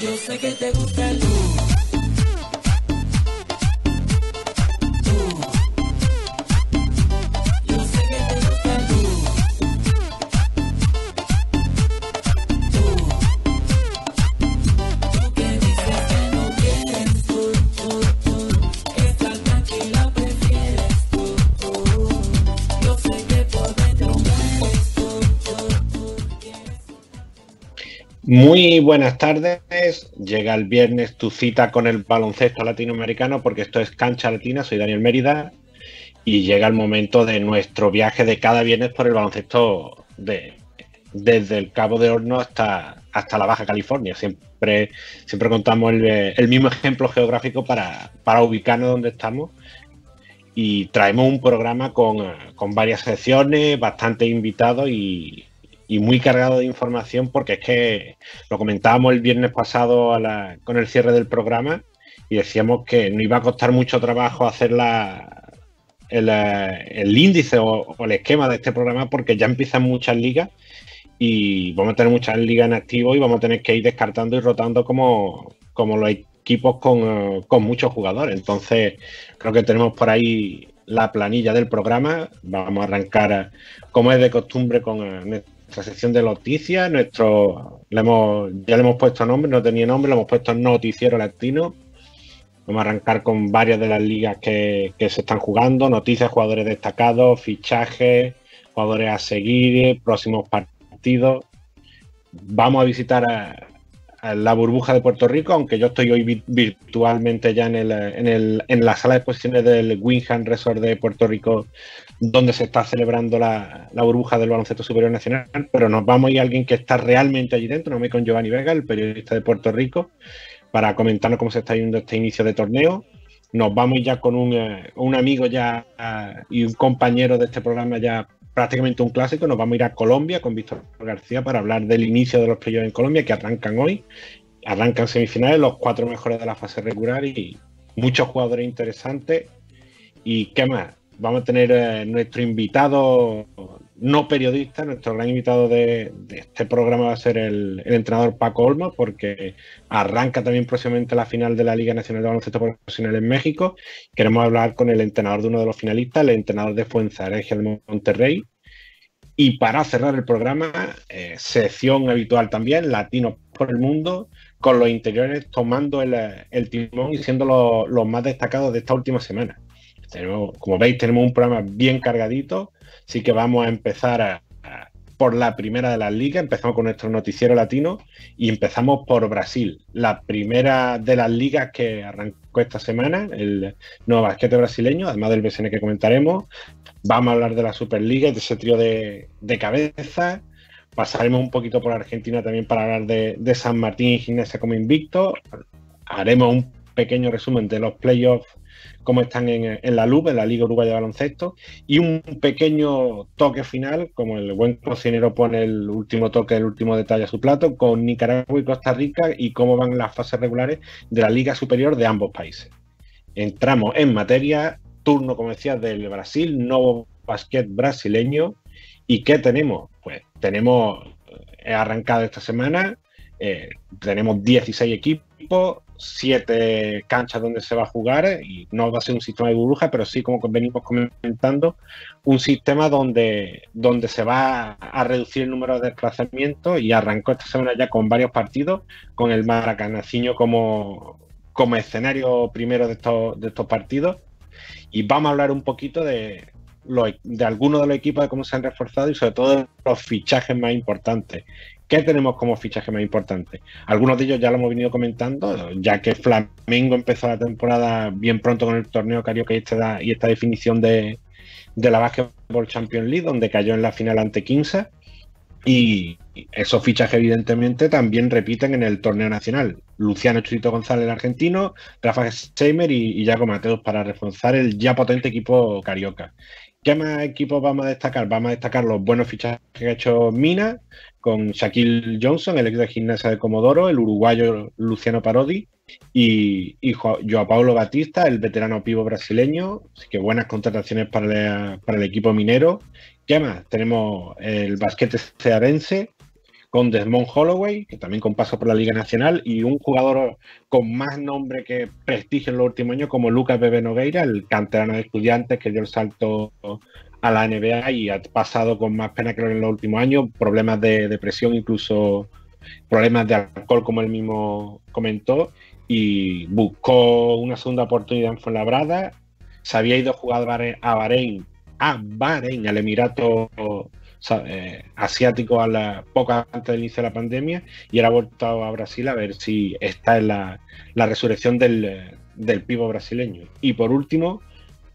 Yo sé que te gusta el Muy buenas tardes. Llega el viernes tu cita con el baloncesto latinoamericano porque esto es Cancha Latina. Soy Daniel Mérida y llega el momento de nuestro viaje de cada viernes por el baloncesto de, desde el Cabo de Horno hasta, hasta la Baja California. Siempre, siempre contamos el, mismo ejemplo geográfico para, para, ubicarnos donde estamos y traemos un programa con, con varias secciones, bastante invitados y, y muy cargado de información porque es que lo comentábamos el viernes pasado con el cierre del programa y decíamos que no iba a costar mucho trabajo hacer la, el, índice o, el esquema de este programa porque ya empiezan muchas ligas y vamos a tener muchas ligas en activo y vamos a tener que ir descartando y rotando como, como los equipos con, con muchos jugadores. Entonces creo que tenemos por ahí la planilla del programa. Vamos a arrancar, como es de costumbre, con nuestra sección de noticias, nuestro, le hemos, ya le hemos puesto nombre, no tenía nombre, le hemos puesto Noticiero Latino. Vamos a arrancar con varias de las ligas que, se están jugando, noticias, jugadores destacados, fichajes, jugadores a seguir, próximos partidos. Vamos a visitar a, la burbuja de Puerto Rico, aunque yo estoy hoy virtualmente ya en, el, en, el, en la sala de exposiciones del Winham Resort de Puerto Rico donde se está celebrando la, burbuja del baloncesto superior nacional, pero nos vamos a ir a alguien que está realmente allí dentro, nos vamos con Giovanni Vega, el periodista de Puerto Rico, para comentarnos cómo se está yendo este inicio de torneo. Nos vamos ya con un, eh, amigo ya eh, y un compañero de este programa ya prácticamente un clásico. Nos vamos a ir a Colombia con Víctor García para hablar del inicio de los playoffs en Colombia que arrancan hoy. Arrancan semifinales, los cuatro mejores de la fase regular y muchos jugadores interesantes. ¿Y qué más? vamos a tener eh, nuestro invitado no periodista, nuestro gran invitado de, este programa va a ser el, entrenador Paco Olmo, porque arranca también próximamente la final de la Liga Nacional de Baloncesto Profesional en México. Queremos hablar con el entrenador de uno de los finalistas, el entrenador de Fuenzaregia de Monterrey. Y para cerrar el programa, eh, sección habitual también, Latinos por el Mundo, con los interiores tomando el, timón y siendo los más destacados de esta última semana como veis, tenemos un programa bien cargadito, así que vamos a empezar por la primera de las ligas. Empezamos con nuestro noticiero latino y empezamos por Brasil, la primera de las ligas que arrancó esta semana, el nuevo basquete brasileño, además del BCN que comentaremos. Vamos a hablar de la Superliga y de ese trío de, cabeza. Pasaremos un poquito por Argentina también para hablar de, de San Martín y Gimnasia como invicto. Haremos un pequeño resumen de los playoffs cómo están en, la LUB, en la Liga Uruguaya de Baloncesto, y un pequeño toque final, como el buen cocinero pone el último toque, el último detalle a su plato, con Nicaragua y Costa Rica y cómo van las fases regulares de la Liga Superior de ambos países. Entramos en materia, turno, como decía, del Brasil, nuevo basquet brasileño. ¿Y qué tenemos? Pues tenemos, he arrancado esta semana, eh, tenemos 16 equipos, siete canchas donde se va a jugar y no va a ser un sistema de burbuja, pero sí, como venimos comentando, un sistema donde, donde se va a reducir el número de desplazamientos y arrancó esta semana ya con varios partidos, con el Maracanaciño como, como escenario primero de estos, de estos partidos. Y vamos a hablar un poquito de, de algunos de los equipos, de cómo se han reforzado y sobre todo de los fichajes más importantes. ¿Qué tenemos como fichaje más importante? Algunos de ellos ya lo hemos venido comentando, ya que Flamengo empezó la temporada bien pronto con el torneo Carioca y esta, y esta definición de, la Basketball Champions League, donde cayó en la final ante 15. Y esos fichajes, evidentemente, también repiten en el torneo nacional. Luciano Churito González, el argentino, Rafa Seimer y, y Jaco Mateos para reforzar el ya potente equipo carioca. ¿Qué más equipos vamos a destacar? Vamos a destacar los buenos fichajes que ha hecho Mina, con Shaquille Johnson, el ex de gimnasia de Comodoro, el uruguayo Luciano Parodi y, y Joao Paulo Batista, el veterano pivo brasileño. Así que buenas contrataciones para, para el equipo minero. ¿Qué más? Tenemos el basquete cearense con Desmond Holloway, que también con paso por la Liga Nacional, y un jugador con más nombre que prestigio en los últimos años, como Lucas Bebe Nogueira, el canterano de estudiantes que dio el salto a la NBA y ha pasado con más pena que en los últimos años, problemas de depresión, incluso problemas de alcohol, como él mismo comentó, y buscó una segunda oportunidad en Fuenlabrada. Se había ido a jugar a Bahrein, a Bahrein, al Emirato eh, asiático a la poco antes del inicio de la pandemia y ahora ha vuelto a Brasil a ver si está en la, resurrección del, del pivo brasileño. Y por último,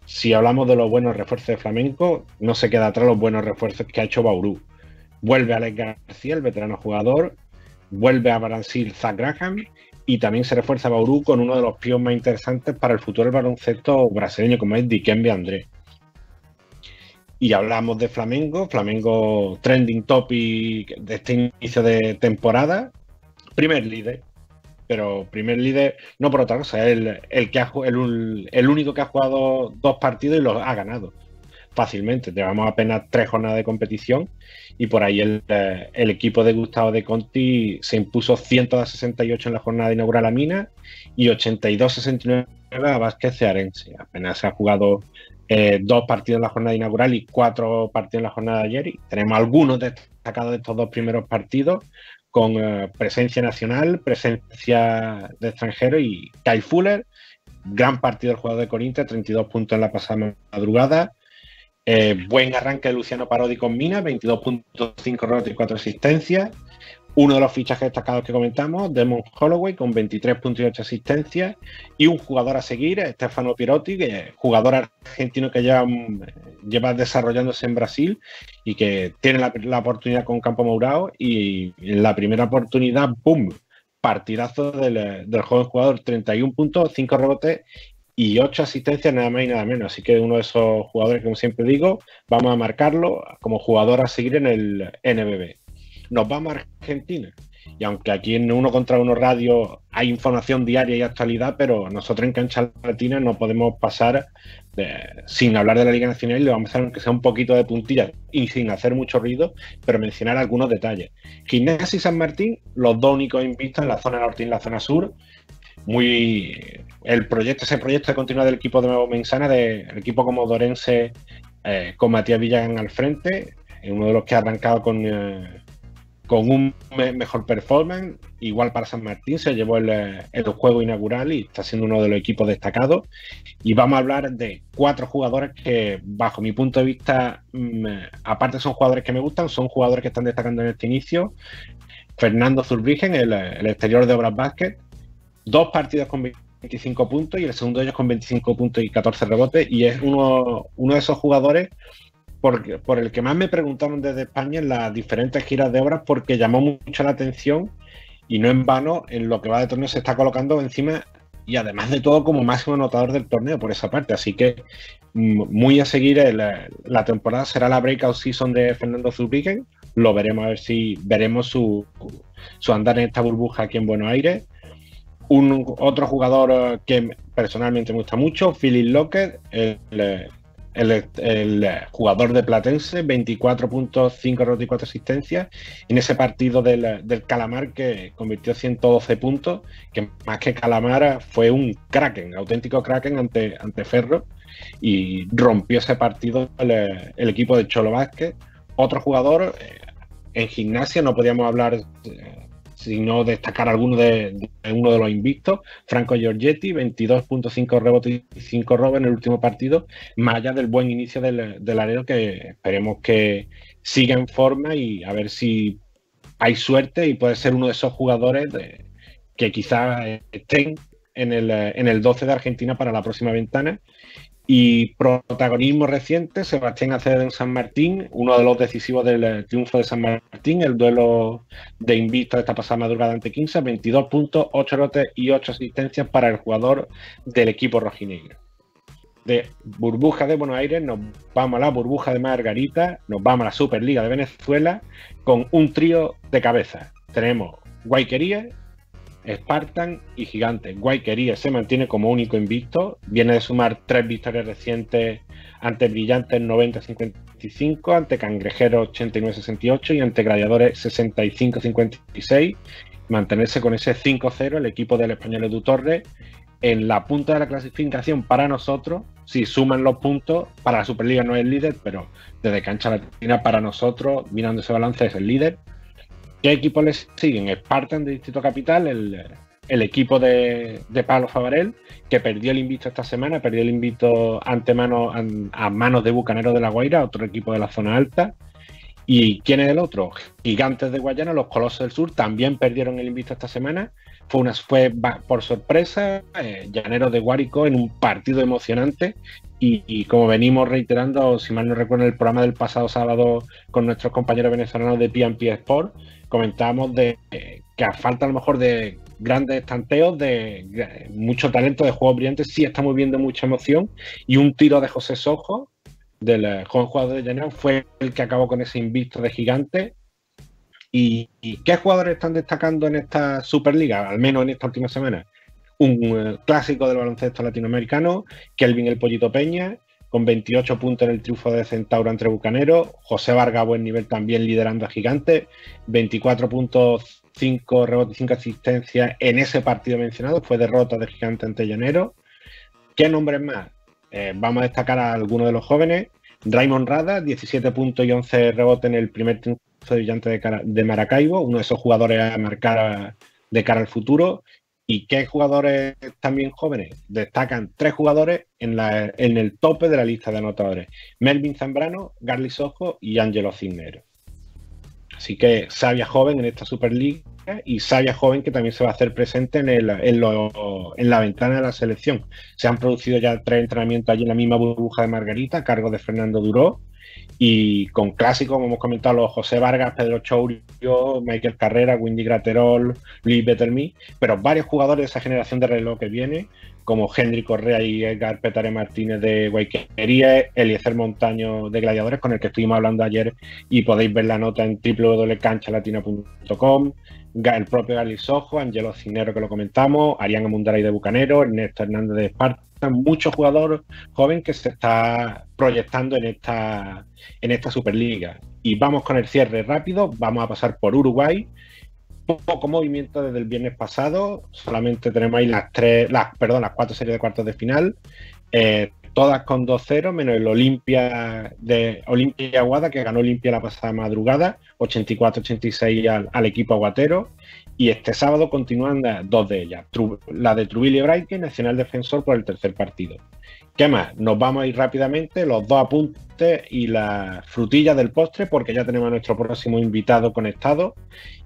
si hablamos de los buenos refuerzos de Flamenco, no se queda atrás los buenos refuerzos que ha hecho Bauru. Vuelve Alex García, el veterano jugador, vuelve a Brasil Zach Graham y también se refuerza Bauru con uno de los píos más interesantes para el futuro del baloncesto brasileño, como es Dikembe André. Y hablamos de Flamengo, Flamengo trending topic de este inicio de temporada, primer líder, pero primer líder no por otra cosa, el, el, que ha, el, el único que ha jugado dos partidos y los ha ganado fácilmente. Llevamos apenas tres jornadas de competición y por ahí el, eh, el equipo de Gustavo de Conti se impuso 168 en la jornada inaugural a Mina y 82-69 a Vázquez Cearense. Apenas se ha jugado eh, dos partidos en la jornada inaugural y cuatro partidos en la jornada de ayer. Y tenemos algunos destacados de estos dos primeros partidos con eh, presencia nacional, presencia de extranjero y Kyle Fuller, gran partido del jugador de Corinthians, 32 puntos en la pasada madrugada. Eh, buen arranque de Luciano Parodi con Mina, 22.5 rebotes y 4 asistencias. Uno de los fichajes destacados que comentamos, Demon Holloway, con 23.8 asistencias. Y un jugador a seguir, Stefano Pirotti, que jugador argentino que lleva, lleva desarrollándose en Brasil y que tiene la, oportunidad con Campo Mourao. Y en la primera oportunidad, ¡pum! Partidazo del, del joven jugador, 31 puntos, 5 rebotes y 8 asistencias nada más y nada menos. Así que uno de esos jugadores, como siempre digo, vamos a marcarlo como jugador a seguir en el NBB nos vamos a Argentina. Y aunque aquí en Uno contra Uno Radio hay información diaria y actualidad, pero nosotros en Cancha Latina no podemos pasar sin hablar de la Liga Nacional y le vamos a hacer aunque sea un poquito de puntilla y sin hacer mucho ruido, pero mencionar algunos detalles. Gimnasia y San Martín, los dos únicos invictos en la zona norte y en la zona sur. Muy el proyecto, ese proyecto de continuidad del equipo de Nuevo Mensana, del equipo comodorense eh, con Matías Villagan al frente, uno de los que ha arrancado con eh, con un mejor performance. Igual para San Martín se llevó el, juego inaugural y está siendo uno de los equipos destacados. Y vamos a hablar de cuatro jugadores que, bajo mi punto de vista, mm, aparte son jugadores que me gustan, son jugadores que están destacando en este inicio. Fernando Zurbrigen, el, exterior de Obras Basket, dos partidos con 25 puntos y el segundo de ellos con 25 puntos y 14 rebotes. Y es uno, uno de esos jugadores por, el que más me preguntaron desde España en las diferentes giras de obras porque llamó mucho la atención y no en vano en lo que va de torneo se está colocando encima y además de todo como máximo anotador del torneo por esa parte. Así que mm, muy a seguir la, temporada será la breakout season de Fernando Zurbigen. Lo veremos a ver si veremos su, su andar en esta burbuja aquí en Buenos Aires. Un otro jugador eh, que personalmente me gusta mucho, Philip Lockett, el, el, jugador de Platense, 24 puntos, 5 rotos y 4 asistencias. En ese partido del, Calamar que convirtió 112 puntos, que más que Calamar fue un Kraken, auténtico Kraken ante, ante Ferro. Y rompió ese partido el, equipo de Cholo Vázquez. Otro jugador eh, en gimnasia, no podíamos hablar eh, sino destacar alguno de, uno de los invictos, Franco Giorgetti, 22.5 rebotes y 5 robos en el último partido, más allá del buen inicio del, del que esperemos que siga en forma y a ver si hay suerte y puede ser uno de esos jugadores que quizás estén en el, en el 12 de Argentina para la próxima ventana y protagonismo reciente, Sebastián Acevedo en San Martín, uno de los decisivos del eh, triunfo de San Martín, el duelo de invicto de esta pasada madrugada ante 15, 22 puntos, 8 rotes y 8 asistencias para el jugador del equipo rojinegro. De burbuja de Buenos Aires nos vamos a la burbuja de Margarita, nos vamos a la Superliga de Venezuela con un trío de cabeza. Tenemos Guayquería, Spartan y Gigante. Guayquería se mantiene como único invicto. Viene de sumar tres victorias recientes ante Brillantes 90-59 85, ante Cangrejeros 89-68 y ante Gladiadores 65-56. Mantenerse con ese 5-0 el equipo del español Edu Torres en la punta de la clasificación para nosotros. Si suman los puntos, para la Superliga no es el líder, pero desde cancha latina para nosotros, mirando ese balance, es el líder. ¿Qué equipos les siguen? Spartan de Distrito Capital, el, el equipo de, Pablo Favarel, que perdió el invito esta semana, perdió el invito antemano a, manos de Bucanero de la Guaira, otro equipo de la zona alta. ¿Y quién es el otro? Gigantes de Guayana, los Colosos del Sur, también perdieron el invito esta semana. Fue, una, fue por sorpresa, eh, Llanero de Guárico en un partido emocionante. Y, como venimos reiterando, si mal no recuerdo, el programa del pasado sábado con nuestros compañeros venezolanos de P&P Sport, comentábamos de eh, que a falta a lo mejor de grandes tanteos, de, mucho talento, de juegos brillantes, sí estamos viendo mucha emoción. Y un tiro de José Sojo, del eh, joven jugador de Llanero, fue el que acabó con ese invicto de gigante. ¿Y, ¿Y, qué jugadores están destacando en esta Superliga, al menos en esta última semana? Un clásico del baloncesto latinoamericano, Kelvin el Pollito Peña, con 28 puntos en el triunfo de Centauro entre Bucanero, José Vargas buen nivel también liderando a Gigante, 24 puntos 5 rebotes, 5 asistencias en ese partido mencionado. Fue derrota de Gigante ante Llanero. ¿Qué nombres más? Eh, vamos a destacar a algunos de los jóvenes. Raymond Rada, 17 puntos y 11 rebotes en el primer triunfo de Gigante de, Maracaibo, uno de esos jugadores a marcar de cara al futuro. ¿Y qué jugadores también jóvenes? Destacan tres jugadores en, la, en el tope de la lista de anotadores. Melvin Zambrano, Garly Sojo y Angelo Cisneros. Así que Sabia joven en esta Superliga y Sabia joven que también se va a hacer presente en, el, en, lo, en, la ventana de la selección. Se han producido ya tres entrenamientos allí en la misma burbuja de Margarita, a cargo de Fernando Duró, y con clásicos, como hemos comentado, los José Vargas, Pedro Chourio, Michael Carrera, Windy Graterol, Luis Betterme, pero varios jugadores de esa generación de reloj que viene, como Henry Correa y Edgar Petare Martínez de Guayquería, Eliezer Montaño de Gladiadores, con el que estuvimos hablando ayer y podéis ver la nota en www.canchalatina.com, el propio Gali Sojo, Angelo Cinero que lo comentamos, Ariana Mundaray de Bucanero, Ernesto Hernández de Esparta, muchos jugadores joven que se está proyectando en esta, en esta Superliga. Y vamos con el cierre rápido, vamos a pasar por Uruguay. Poco movimiento desde el viernes pasado, solamente tenemos ahí las tres, las, perdón, las cuatro series de cuartos de final. Eh, todas con 2-0, menos el Olimpia de Olimpia Aguada, que ganó Olimpia la pasada madrugada, 84-86 al, al, equipo aguatero. Y este sábado continúan dos de ellas, la de Trujillo Braike, Nacional Defensor, por el tercer partido. ¿Qué más? Nos vamos a ir rápidamente, los dos apuntes y la frutilla del postre, porque ya tenemos a nuestro próximo invitado conectado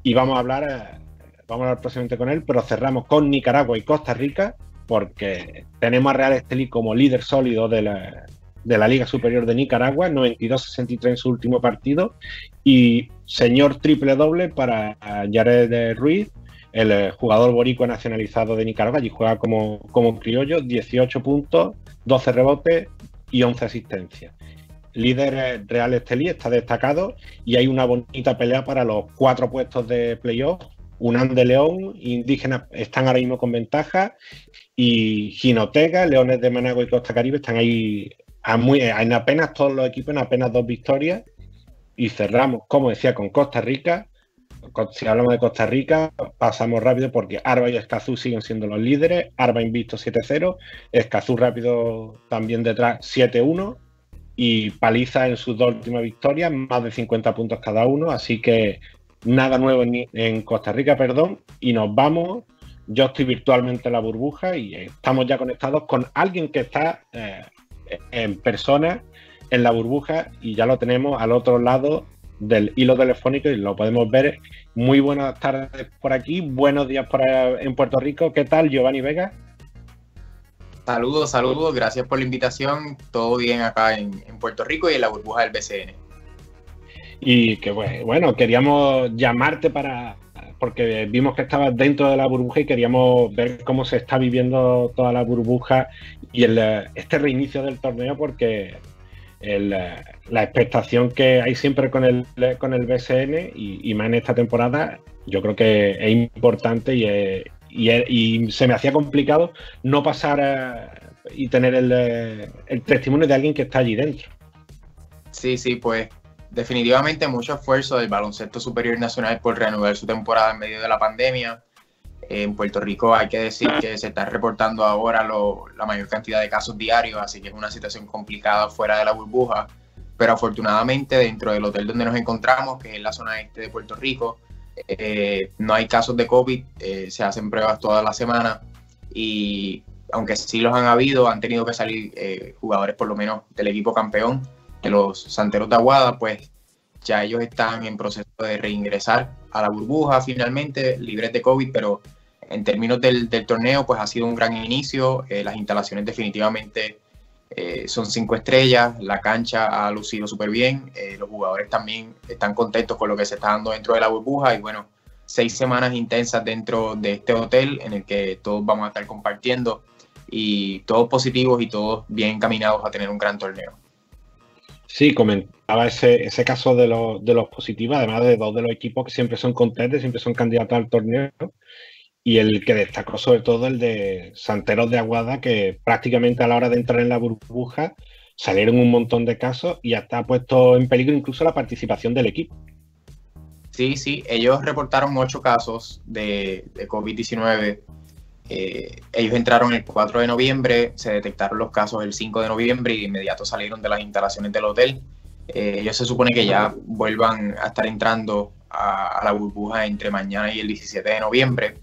y vamos a hablar, eh, vamos a hablar próximamente con él, pero cerramos con Nicaragua y Costa Rica, porque tenemos a Real Estelí como líder sólido de la, de la Liga Superior de Nicaragua, 92-63 en su último partido, y señor triple doble para Jared Ruiz, el eh, jugador boricua nacionalizado de Nicaragua, y juega como, como criollo, 18 puntos, 12 rebotes y 11 asistencias. Líder Real Estelí está destacado y hay una bonita pelea para los cuatro puestos de playoff. Unán de León, Indígenas están ahora mismo con ventaja y Ginotega, Leones de Managua y Costa Caribe están ahí a muy, en apenas todos los equipos, en apenas dos victorias. Y cerramos, como decía, con Costa Rica. Si hablamos de Costa Rica, pasamos rápido porque Arba y Escazú siguen siendo los líderes. Arba invisto 7-0, Escazú rápido también detrás 7-1 y paliza en sus dos últimas victorias, más de 50 puntos cada uno. Así que nada nuevo en, en Costa Rica, perdón. Y nos vamos yo estoy virtualmente en la burbuja y estamos ya conectados con alguien que está eh, en persona en la burbuja y ya lo tenemos al otro lado del hilo telefónico y lo podemos ver. Muy buenas tardes por aquí, buenos días por en Puerto Rico. ¿Qué tal, Giovanni Vega? Saludos, saludos, gracias por la invitación. Todo bien acá en, en Puerto Rico y en la burbuja del BCN. Y que bueno, queríamos llamarte para porque vimos que estabas dentro de la burbuja y queríamos ver cómo se está viviendo toda la burbuja y el, este reinicio del torneo, porque la expectación que hay siempre con el, con el BSN y, más en esta temporada, yo creo que es importante y, se me hacía complicado no pasar y tener el testimonio de alguien que está allí dentro. Sí, sí, pues definitivamente mucho esfuerzo del baloncesto superior nacional por reanudar su temporada en medio de la pandemia. En Puerto Rico hay que decir que se está reportando ahora la mayor cantidad de casos diarios, así que es una situación complicada fuera de la burbuja. Pero afortunadamente dentro del hotel donde nos encontramos, que es la zona este de Puerto Rico, eh, no hay casos de COVID, eh, se hacen pruebas toda la semana y aunque sí los han habido, han tenido que salir eh, jugadores por lo menos del equipo campeón, de los Santeros de Aguada, pues ya ellos están en proceso de reingresar a la burbuja finalmente, libres de COVID, pero en términos del, torneo, pues ha sido un gran inicio, las instalaciones definitivamente son cinco estrellas, la cancha ha lucido súper bien, los jugadores también están contentos con lo que se está dando dentro de la burbuja y bueno, seis semanas intensas dentro de este hotel en el que todos vamos a estar compartiendo y todos positivos y todos bien encaminados a tener un gran torneo. Sí, comentaba ese, ese caso de los, de los positivos, además de dos de los equipos que siempre son contentes, siempre son candidatos al torneo, y el que destacó sobre todo el de Santeros de Aguada, que prácticamente a la hora de entrar en la burbuja salieron un montón de casos y hasta ha puesto en peligro incluso la participación del equipo. Sí, sí, ellos reportaron ocho casos de, COVID-19. Eh, ellos entraron el 4 de noviembre, se detectaron los casos el 5 de noviembre y de inmediato salieron de las instalaciones del hotel. Eh, ellos se supone que ya vuelvan a estar entrando a, la burbuja entre mañana y el 17 de noviembre.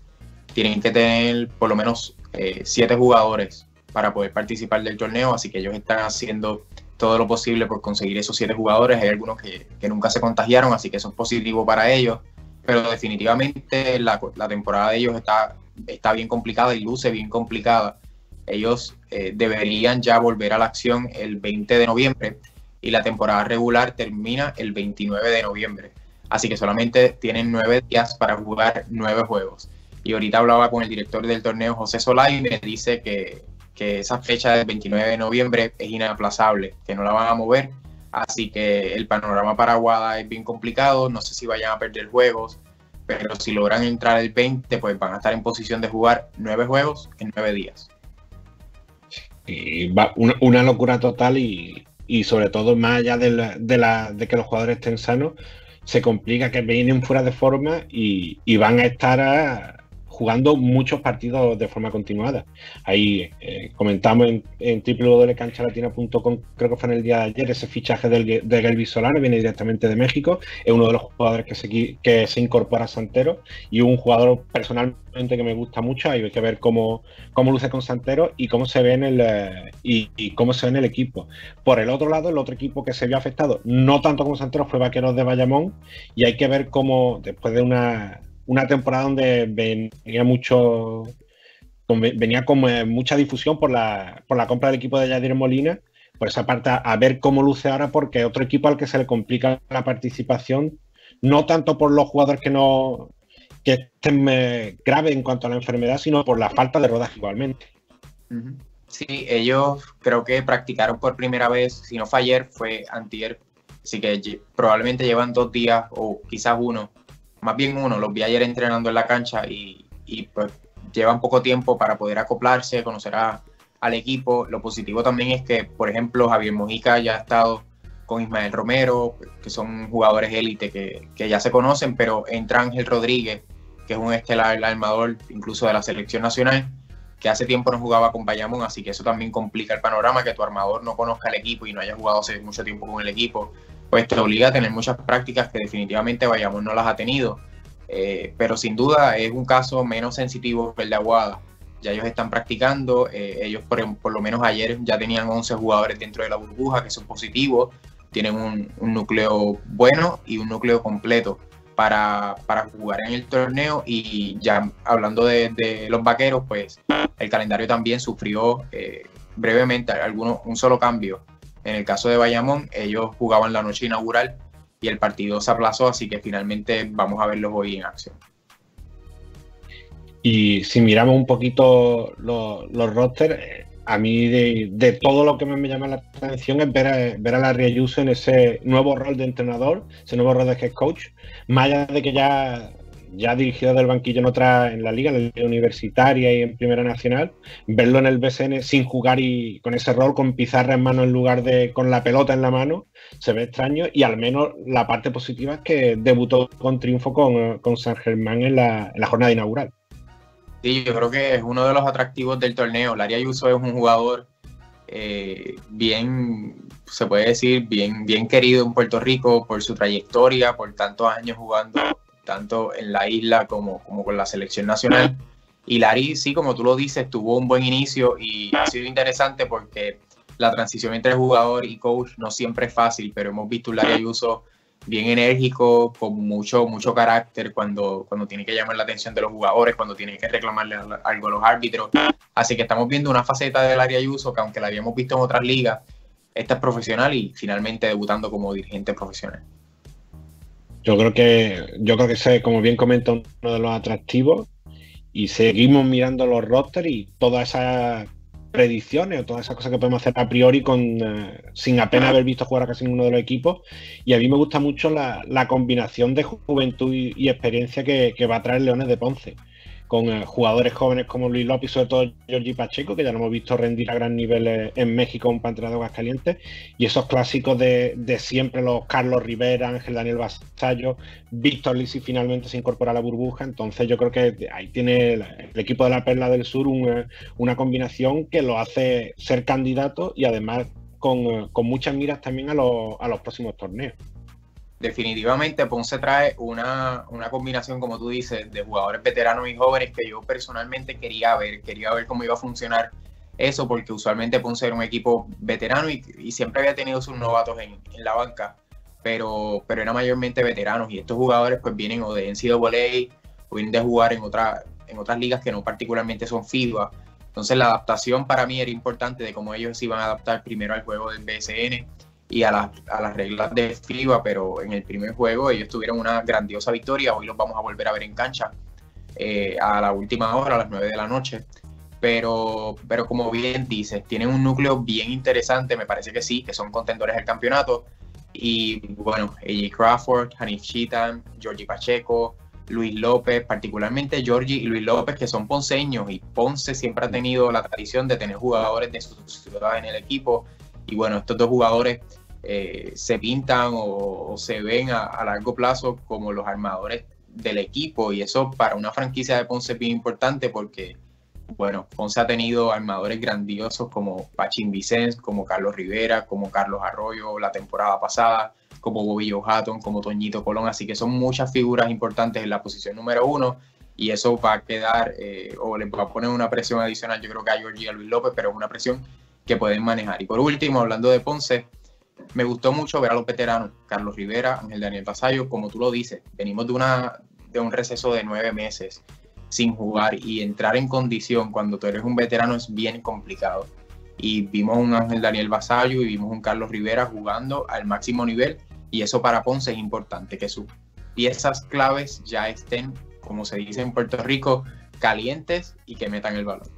Tienen que tener por lo menos eh, siete jugadores para poder participar del torneo, así que ellos están haciendo todo lo posible por conseguir esos siete jugadores. Hay algunos que, nunca se contagiaron, así que eso es positivo para ellos. Pero definitivamente la, temporada de ellos está, está bien complicada y luce bien complicada. Ellos eh, deberían ya volver a la acción el 20 de noviembre y la temporada regular termina el 29 de noviembre. Así que solamente tienen nueve días para jugar nueve juegos. Y ahorita hablaba con el director del torneo, José Solá, y me dice que, que esa fecha del 29 de noviembre es inaplazable, que no la van a mover. Así que el panorama para Aguada es bien complicado. No sé si vayan a perder juegos, pero si logran entrar el 20, pues van a estar en posición de jugar nueve juegos en nueve días. Y va una, locura total y, sobre todo más allá de, la, de, que los jugadores estén sanos, se complica que vienen fuera de forma y, y van a estar a, jugando muchos partidos de forma continuada. Ahí eh, comentamos en, en www.canchalatina.com, creo que fue en el día de ayer, ese fichaje del, de Gelvis Solano, viene directamente de México, es uno de los jugadores que se, que se incorpora a Santero y un jugador personalmente que me gusta mucho, hay que ver cómo, cómo luce con Santero y cómo se ve en el eh, y, cómo se ve en el equipo. Por el otro lado, el otro equipo que se vio afectado, no tanto como Santero, fue Vaqueros de Bayamón, y hay que ver cómo después de una una temporada donde venía mucho venía con mucha difusión por la, por la compra del equipo de Yadir Molina. Por esa parte, a, ver cómo luce ahora, porque otro equipo al que se le complica la participación, no tanto por los jugadores que no que estén eh, graves en cuanto a la enfermedad, sino por la falta de rodaje igualmente. Sí, ellos creo que practicaron por primera vez, si no fue ayer, fue antier, así que probablemente llevan dos días o quizás uno más bien uno, los vi ayer entrenando en la cancha y, pues llevan poco tiempo para poder acoplarse, conocer al equipo. Lo positivo también es que, por ejemplo, Javier Mojica ya ha estado con Ismael Romero, que son jugadores élite que, ya se conocen, pero entra Ángel Rodríguez, que es un estelar armador incluso de la selección nacional, que hace tiempo no jugaba con Bayamón, así que eso también complica el panorama, que tu armador no conozca el equipo y no haya jugado hace mucho tiempo con el equipo pues te obliga a tener muchas prácticas que definitivamente Bayamón no las ha tenido. Eh, pero sin duda es un caso menos sensitivo que el de Aguada. Ya ellos están practicando, eh, ellos por, lo menos ayer ya tenían 11 jugadores dentro de la burbuja que son positivos, tienen un, núcleo bueno y un núcleo completo para, jugar en el torneo y ya hablando de, los vaqueros, pues el calendario también sufrió eh, brevemente algunos, un solo cambio en el caso de Bayamón, ellos jugaban la noche inaugural y el partido se aplazó, así que finalmente vamos a verlos hoy en acción. Y si miramos un poquito los, los rosters, a mí de, todo lo que me llama la atención es ver a, ver a la Ayuso en ese nuevo rol de entrenador, ese nuevo rol de head coach, más allá de que ya ya dirigido del banquillo en otra, en la liga, en la liga universitaria y en Primera Nacional, verlo en el BCN sin jugar y con ese rol, con pizarra en mano en lugar de con la pelota en la mano, se ve extraño y al menos la parte positiva es que debutó con triunfo con, San Germán en la, en la jornada inaugural. Sí, yo creo que es uno de los atractivos del torneo. Laria Ayuso es un jugador eh, bien, se puede decir, bien, bien querido en Puerto Rico por su trayectoria, por tantos años jugando tanto en la isla como, como con la selección nacional. Y Larry, sí, como tú lo dices, tuvo un buen inicio y ha sido interesante porque la transición entre jugador y coach no siempre es fácil, pero hemos visto un Larry Ayuso bien enérgico, con mucho, mucho carácter cuando, cuando tiene que llamar la atención de los jugadores, cuando tiene que reclamarle algo a los árbitros. Así que estamos viendo una faceta del área Ayuso que aunque la habíamos visto en otras ligas, esta es profesional y finalmente debutando como dirigente profesional. Yo creo que, yo creo que ese, como bien comenta, uno de los atractivos. Y seguimos mirando los rosters y toda esa predicciones o todas esas cosas que podemos hacer a priori con, eh, sin apenas haber visto jugar a casi ninguno de los equipos. Y a mí me gusta mucho la, combinación de juventud y, experiencia que, va a traer Leones de Ponce con eh, jugadores jóvenes como Luis López, sobre todo Giorgi Pacheco, que ya lo hemos visto rendir a gran nivel eh, en México un Pantera de Calientes, y esos clásicos de, siempre, los Carlos Rivera, Ángel Daniel Vasallo, Víctor Lisi finalmente se incorpora a la burbuja, entonces yo creo que ahí tiene el, equipo de la Perla del Sur una combinación que lo hace ser candidato y además con, eh, muchas miras también a los próximos torneos definitivamente Ponce trae una, combinación, como tú dices, de jugadores veteranos y jóvenes que yo personalmente quería ver, quería ver cómo iba a funcionar eso, porque usualmente Ponce era un equipo veterano y, siempre había tenido sus novatos en, la banca, pero, pero era mayormente veteranos y estos jugadores pues vienen o de NCAA o vienen de jugar en, otra, en otras ligas que no particularmente son FIBA. Entonces la adaptación para mí era importante de cómo ellos se iban a adaptar primero al juego del BSN y a, las reglas de FIBA, pero en el primer juego ellos tuvieron una grandiosa victoria. Hoy los vamos a volver a ver en cancha eh, a la última hora, a las 9 de la noche. Pero, pero como bien dices, tienen un núcleo bien interesante, me parece que sí, que son contendores del campeonato. Y bueno, AJ Crawford, Hanif Cheatham, Georgie Pacheco, Luis López, particularmente Georgie y Luis López, que son ponceños, y Ponce siempre ha tenido la tradición de tener jugadores de su ciudad en el equipo. Y bueno, estos dos jugadores eh, se pintan o, se ven a, largo plazo como los armadores del equipo y eso para una franquicia de Ponce es bien importante porque, bueno, Ponce ha tenido armadores grandiosos como Pachín Vicens, como Carlos Rivera, como Carlos Arroyo la temporada pasada, como Bobillo Hatton, como Toñito Colón, así que son muchas figuras importantes en la posición número uno y eso va a quedar eh, o le va a poner una presión adicional yo creo que a Georgie y a Luis López, pero es una presión que pueden manejar. Y por último, hablando de Ponce, me gustó mucho ver a los veteranos, Carlos Rivera, Ángel Daniel Pasayo, como tú lo dices, venimos de, una, de un receso de nueve meses sin jugar y entrar en condición cuando tú eres un veterano es bien complicado. Y vimos un Ángel Daniel Basayo y vimos un Carlos Rivera jugando al máximo nivel y eso para Ponce es importante, que sus piezas claves ya estén, como se dice en Puerto Rico, calientes y que metan el balón.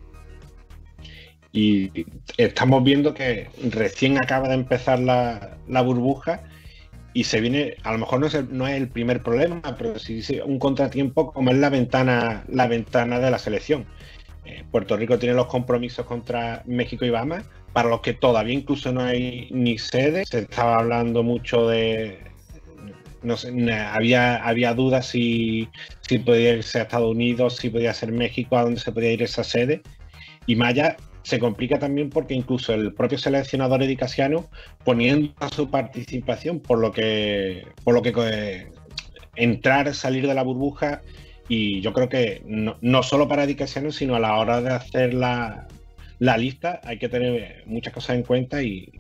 Y estamos viendo que recién acaba de empezar la, burbuja y se viene, a lo mejor no es, el, no es el primer problema, pero sí, un contratiempo como es la ventana, la ventana de la selección. Eh, Puerto Rico tiene los compromisos contra México y Bahamas, para los que todavía incluso no hay ni sede. Se estaba hablando mucho de, no sé, había, había dudas si, si podía irse a Estados Unidos, si podía ser México, a dónde se podía ir esa sede. Y Maya se complica también porque incluso el propio seleccionador edicasiano poniendo a su participación por lo que por lo que eh, entrar salir de la burbuja y yo creo que no, solo para Edicasiano sino a la hora de hacer la, lista hay que tener muchas cosas en cuenta y,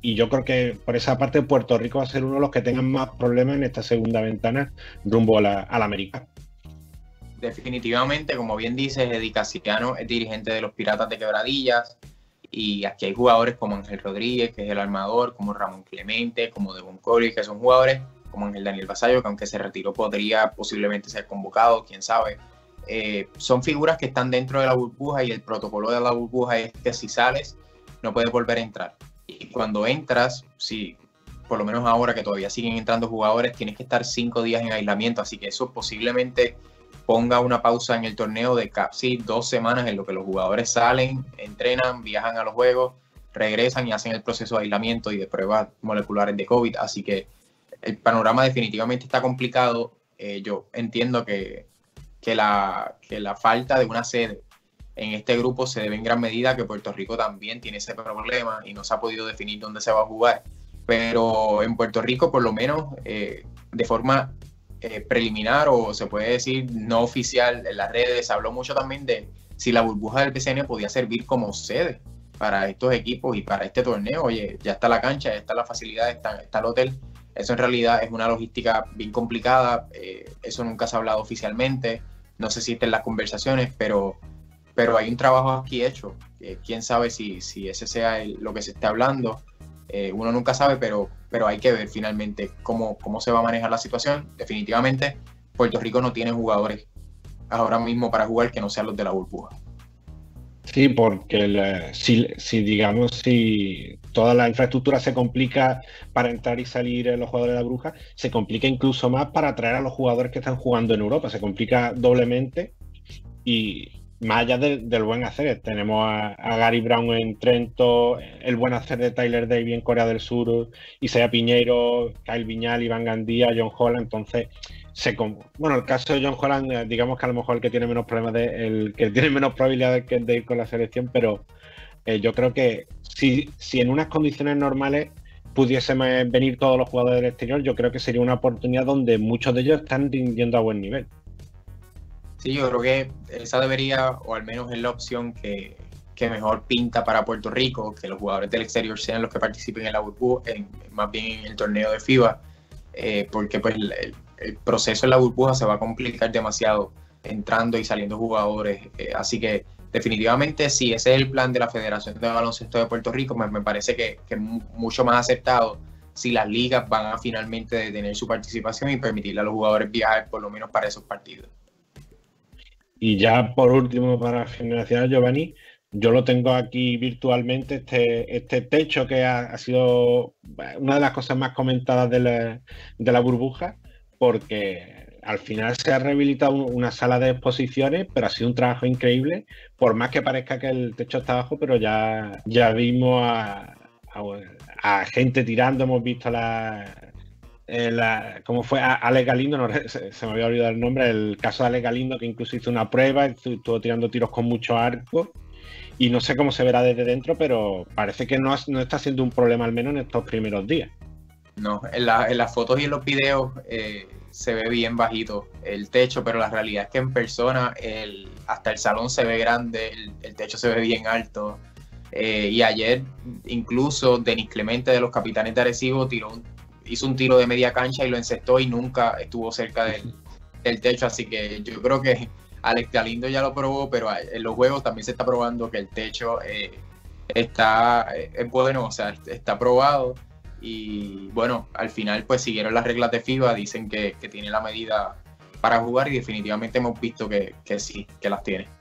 yo creo que por esa parte Puerto Rico va a ser uno de los que tengan más problemas en esta segunda ventana rumbo a la, a la América definitivamente, como bien dices, Eddie es dirigente de los Piratas de Quebradillas. Y aquí hay jugadores como Ángel Rodríguez, que es el armador, como Ramón Clemente, como Devon Coley, que son jugadores, como Ángel Daniel Basayo, que aunque se retiró podría posiblemente ser convocado, quién sabe. Eh, son figuras que están dentro de la burbuja y el protocolo de la burbuja es que si sales no puedes volver a entrar. Y cuando entras, si por lo menos ahora que todavía siguen entrando jugadores, tienes que estar cinco días en aislamiento, así que eso posiblemente ponga una pausa en el torneo de casi dos semanas en lo que los jugadores salen, entrenan, viajan a los juegos, regresan y hacen el proceso de aislamiento y de pruebas moleculares de COVID. Así que el panorama definitivamente está complicado. Eh, yo entiendo que, que, la, que la falta de una sede en este grupo se debe en gran medida que Puerto Rico también tiene ese problema y no se ha podido definir dónde se va a jugar. Pero en Puerto Rico, por lo menos eh, de forma eh, preliminar o se puede decir no oficial en las redes, habló mucho también de si la burbuja del PCN podía servir como sede para estos equipos y para este torneo. Oye, ya está la cancha, ya está la facilidad, está, el hotel. Eso en realidad es una logística bien complicada. Eh, eso nunca se ha hablado oficialmente. No sé si está en las conversaciones, pero pero hay un trabajo aquí hecho. Quién sabe si, si ese sea lo que se esté hablando. Eh, uno nunca sabe, pero, pero hay que ver finalmente cómo, cómo se va a manejar la situación. Definitivamente, Puerto Rico no tiene jugadores ahora mismo para jugar que no sean los de la burbuja. Sí, porque si, si, digamos, si toda la infraestructura se complica para entrar y salir los jugadores de la bruja, se complica incluso más para atraer a los jugadores que están jugando en Europa. Se complica doblemente y, más allá del buen hacer, tenemos a, Gary Brown en Trento, el buen hacer de Tyler Davey en Corea del Sur, Isaiah Piñeiro, Kyle Viñal, Iván Gandía, John Holland, entonces se bueno, el caso de John Holland, eh, digamos que a lo mejor el que tiene menos problemas de, el que tiene menos probabilidades de ir con la selección, pero eh, yo creo que si, si en unas condiciones normales pudiesen venir todos los jugadores del exterior, yo creo que sería una oportunidad donde muchos de ellos están yendo a buen nivel. Sí, yo creo que esa debería, o al menos es la opción que, mejor pinta para Puerto Rico, que los jugadores del exterior sean los que participen en la burbuja, más bien en el torneo de FIBA, eh, porque pues el, proceso en la burbuja se va a complicar demasiado entrando y saliendo jugadores. Eh, así que definitivamente si ese es el plan de la Federación de Baloncesto de Puerto Rico, me, me parece que, es mucho más aceptado si las ligas van a finalmente detener su participación y permitirle a los jugadores viajar por lo menos para esos partidos. Y ya por último, para finalizar, Giovanni, yo lo tengo aquí virtualmente, este, este techo que ha, sido una de las cosas más comentadas de la, burbuja, porque al final se ha rehabilitado una sala de exposiciones, pero ha sido un trabajo increíble, por más que parezca que el techo está abajo, pero ya, ya vimos a, a gente tirando, hemos visto la, eh, ¿cómo fue? Ale Galindo, se, me había olvidado el nombre, el caso de Ale Galindo, que incluso hizo una prueba, estuvo tirando tiros con mucho arco. Y no sé cómo se verá desde dentro, pero parece que no, está siendo un problema, al menos en estos primeros días. No, en, las fotos y en los videos eh, se ve bien bajito el techo, pero la realidad es que en persona hasta el salón se ve grande, el, techo se ve bien alto. Eh, y ayer incluso Denis Clemente de los Capitanes de Arecibo tiró un hizo un tiro de media cancha y lo encestó y nunca estuvo cerca del, techo. Así que yo creo que Alex Galindo ya lo probó, pero en los juegos también se está probando que el techo eh, está eh, bueno, o sea, está probado. Y bueno, al final pues siguieron las reglas de FIBA, dicen que, tiene la medida para jugar y definitivamente hemos visto que sí, que las tiene.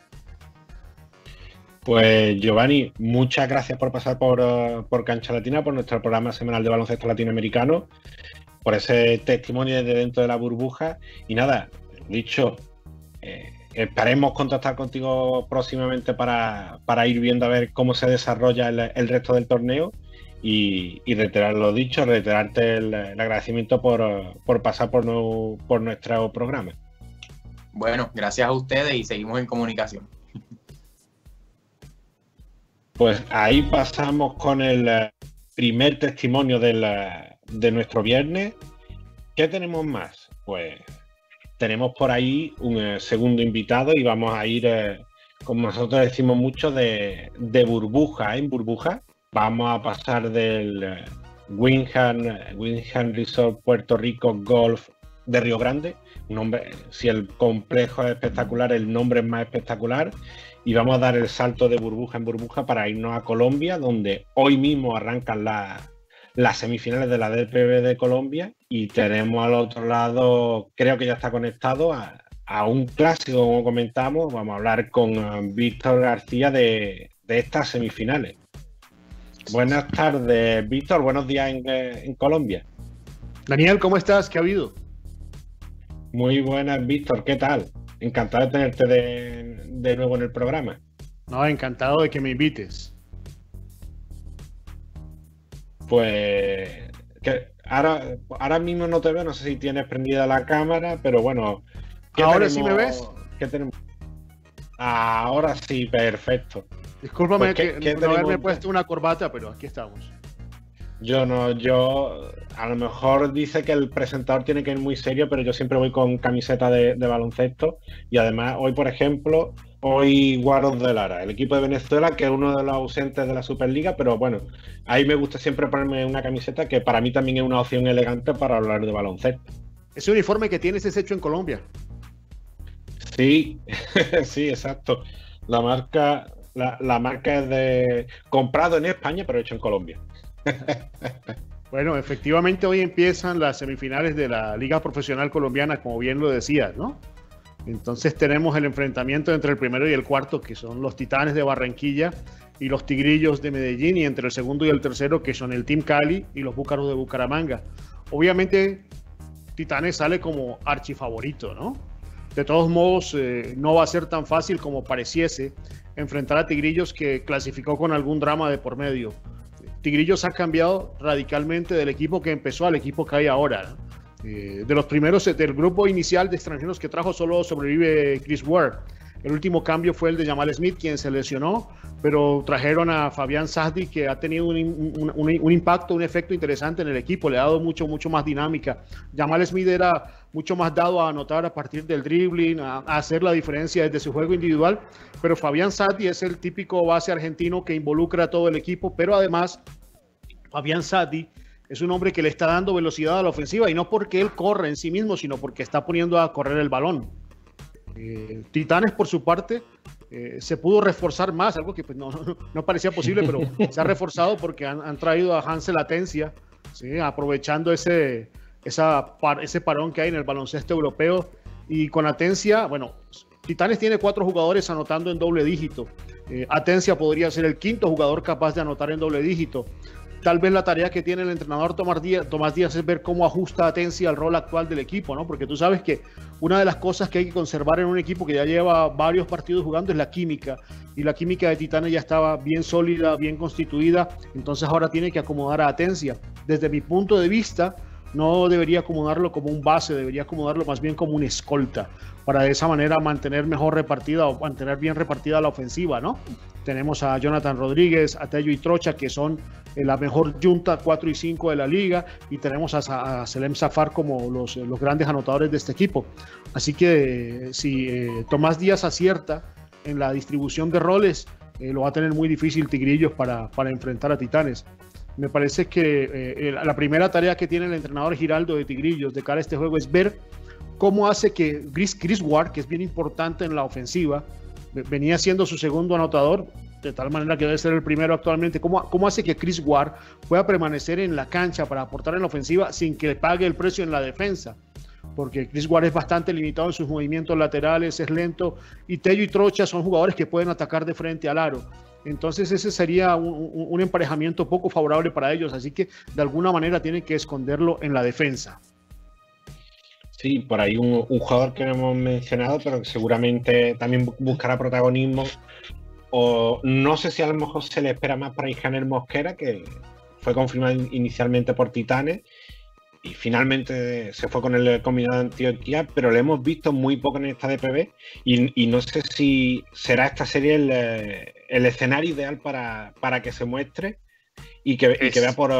Pues Giovanni, muchas gracias por pasar eh, por, Cancha Latina, por nuestro programa semanal de baloncesto latinoamericano, por ese testimonio desde dentro de la burbuja. Y nada, dicho, eh, esperemos contactar contigo próximamente para, ir viendo a ver cómo se desarrolla el, resto del torneo. Y, reiterar lo dicho, reiterarte el, agradecimiento por, pasar por, por nuestro programa. Bueno, gracias a ustedes y seguimos en comunicación. Pues ahí pasamos con el eh, primer testimonio de nuestro viernes. ¿Qué tenemos más? Pues tenemos por ahí un eh, segundo invitado y vamos a ir, eh, como nosotros decimos mucho, de, burbuja en burbuja. Vamos a pasar del Winham, Resort Puerto Rico Golf de Río Grande. si el complejo es espectacular, el nombre es más espectacular y vamos a dar el salto de burbuja en burbuja para irnos a Colombia, donde hoy mismo arrancan las semifinales de la DPB de Colombia y tenemos al otro lado, creo que ya está conectado a, un clásico, como comentamos, vamos a hablar con eh, Víctor García de, estas semifinales. Buenas tardes, Víctor, buenos días en, eh, en Colombia. Daniel, ¿cómo estás? ¿Qué ha habido? Muy buenas, Víctor, ¿qué tal? Encantado de tenerte de, nuevo en el programa. No, encantado de que me invites. Pues que ahora, ahora mismo no te veo, no sé si tienes prendida la cámara, pero bueno. ¿Ahora sí me ves? ¿Qué tenemos? Ahora sí, perfecto. Discúlpame pues, que no haberme puesto una corbata, pero aquí estamos. Yo no, yo a lo mejor dice que el presentador tiene que ir muy serio, pero yo siempre voy con camiseta de, baloncesto y además hoy, por ejemplo, hoy Guaros de Lara, el equipo de Venezuela, que es uno de los ausentes de la Superliga, pero bueno, ahí me gusta siempre ponerme una camiseta que para mí también es una opción elegante para hablar de baloncesto. Ese uniforme que tienes es hecho en Colombia. Sí, sí, exacto. La marca, la, la marca es de comprado en España, pero hecho en Colombia. Bueno, efectivamente hoy empiezan las semifinales de la Liga Profesional Colombiana, como bien lo decías, ¿no? Entonces tenemos el enfrentamiento entre el primero y el cuarto, que son los Titanes de Barranquilla y los Tigrillos de Medellín, y entre el segundo y el tercero, que son el Team Cali y los Búcaros de Bucaramanga. Obviamente, Titanes sale como archifavorito, ¿no? De todos modos, eh, no va a ser tan fácil como pareciese enfrentar a Tigrillos que clasificó con algún drama de por medio. Tigrillos ha cambiado radicalmente del equipo que empezó al equipo que hay ahora. Eh, de los primeros, del grupo inicial de extranjeros que trajo, solo sobrevive Chris Ward. El último cambio fue el de Jamal Smith, quien se lesionó, pero trajeron a Fabián Sadi, que ha tenido un, impacto, un efecto interesante en el equipo, le ha dado mucho, mucho más dinámica. Jamal Smith era mucho más dado a anotar a partir del dribbling, a, hacer la diferencia desde su juego individual, pero Fabián Sadi es el típico base argentino que involucra a todo el equipo, pero además Fabián Sadi es un hombre que le está dando velocidad a la ofensiva y no porque él corre en sí mismo, sino porque está poniendo a correr el balón. Eh, Titanes, por su parte, eh, se pudo reforzar más, algo que pues, no, no, parecía posible, pero se ha reforzado porque han, traído a Hansel Atencia, ¿sí? aprovechando ese, ese parón que hay en el baloncesto europeo. Y con Atencia, bueno, Titanes tiene cuatro jugadores anotando en doble dígito. Eh, Atencia podría ser el quinto jugador capaz de anotar en doble dígito tal vez la tarea que tiene el entrenador Tomás Díaz, Tomás Díaz es ver cómo ajusta Atencia al rol actual del equipo, ¿no? Porque tú sabes que una de las cosas que hay que conservar en un equipo que ya lleva varios partidos jugando es la química. Y la química de Titanes ya estaba bien sólida, bien constituida. Entonces ahora tiene que acomodar a Atencia. Desde mi punto de vista, no debería acomodarlo como un base, debería acomodarlo más bien como un escolta, para de esa manera mantener mejor repartida o mantener bien repartida la ofensiva, ¿no? Tenemos a Jonathan Rodríguez, a Tello y Trocha, que son eh, la mejor junta 4 y 5 de la liga, y tenemos a, Selem Zafar como los, los, grandes anotadores de este equipo. Así que si eh, Tomás Díaz acierta en la distribución de roles, eh, lo va a tener muy difícil Tigrillos para enfrentar a Titanes. Me parece que eh, la primera tarea que tiene el entrenador Giraldo de Tigrillos de cara a este juego es ver cómo hace que Chris, Chris Ward, que es bien importante en la ofensiva, venía siendo su segundo anotador, de tal manera que debe ser el primero actualmente. ¿Cómo, ¿Cómo, hace que Chris Ward pueda permanecer en la cancha para aportar en la ofensiva sin que pague el precio en la defensa? Porque Chris Ward es bastante limitado en sus movimientos laterales, es lento, y Tello y Trocha son jugadores que pueden atacar de frente al aro. Entonces ese sería un, emparejamiento poco favorable para ellos, así que de alguna manera tienen que esconderlo en la defensa. Sí, por ahí un, jugador que no hemos mencionado, pero que seguramente también buscará protagonismo. O no sé si a lo mejor se le espera más para Ijaner Mosquera, que fue confirmado inicialmente por Titanes y finalmente se fue con el combinado de Antioquia, pero lo hemos visto muy poco en esta DPB y, no sé si será esta serie el, escenario ideal para, que se muestre y que, vea por,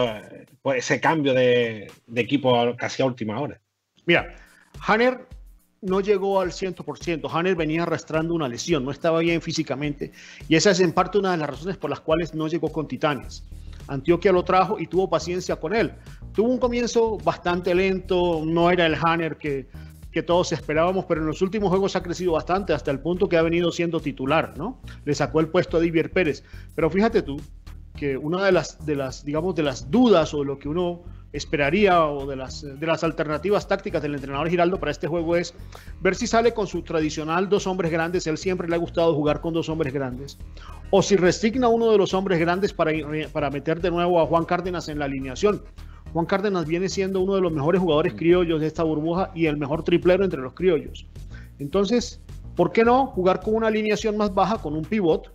ese cambio de, equipo casi a última hora. Mira, Hanner no llegó al 100%. Hanner venía arrastrando una lesión, no estaba bien físicamente. Y esa es en parte una de las razones por las cuales no llegó con Titanes. Antioquia lo trajo y tuvo paciencia con él. Tuvo un comienzo bastante lento, no era el Hanner que, que todos esperábamos, pero en los últimos juegos ha crecido bastante hasta el punto que ha venido siendo titular, ¿no? Le sacó el puesto a Divier Pérez. Pero fíjate tú que una de las, de las, digamos, de las dudas o lo que uno esperaría o de las, de las alternativas tácticas del entrenador Giraldo para este juego es ver si sale con su tradicional dos hombres grandes, él siempre le ha gustado jugar con dos hombres grandes, o si resigna uno de los hombres grandes para, para meter de nuevo a Juan Cárdenas en la alineación. Juan Cárdenas viene siendo uno de los mejores jugadores criollos de esta burbuja y el mejor triplero entre los criollos. Entonces, ¿Por qué no jugar con una alineación más baja, con un pivot,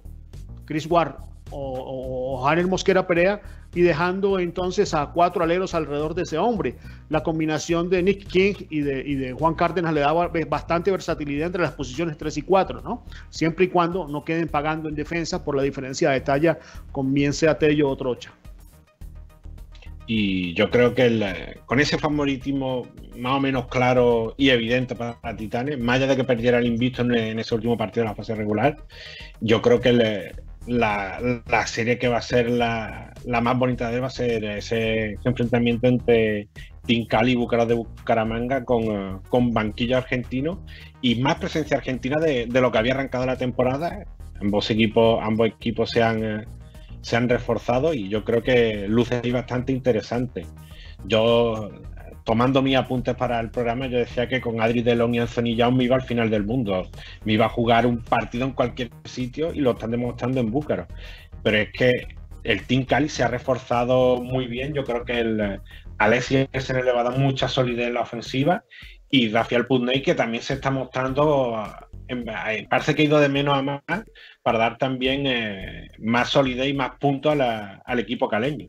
Chris Ward o, o Mosquera Perea, y dejando entonces a cuatro aleros alrededor de ese hombre? La combinación de Nick King y de, Juan Cárdenas le daba bastante versatilidad entre las posiciones 3 y 4, ¿no? Siempre y cuando no queden pagando en defensa por la diferencia de talla con bien sea Tello o Trocha. Y yo creo que con ese favoritismo más o menos claro y evidente para, Titanes, más allá de que perdiera el invicto en, ese último partido de la fase regular, yo creo que la, serie que va a ser la, más bonita de él va a ser ese, enfrentamiento entre Team Cali y Bucaramanga de Bucaramanga con, con banquillo argentino y más presencia argentina de, de, lo que había arrancado la temporada. Ambos equipos, ambos equipos se han se han reforzado y yo creo que luce ahí bastante interesante. Yo, tomando mis apuntes para el programa, yo decía que con Adri Delon y Anthony Young me iba al final del mundo. Me iba a jugar un partido en cualquier sitio y lo están demostrando en Búcaro. Pero es que el Team Cali se ha reforzado muy bien. Yo creo que el Alexis se le va a mucha solidez en la ofensiva y Rafael Putney que también se está mostrando eh, parece que ha ido de menos a más para dar también eh, más solidez y más puntos al equipo caleño.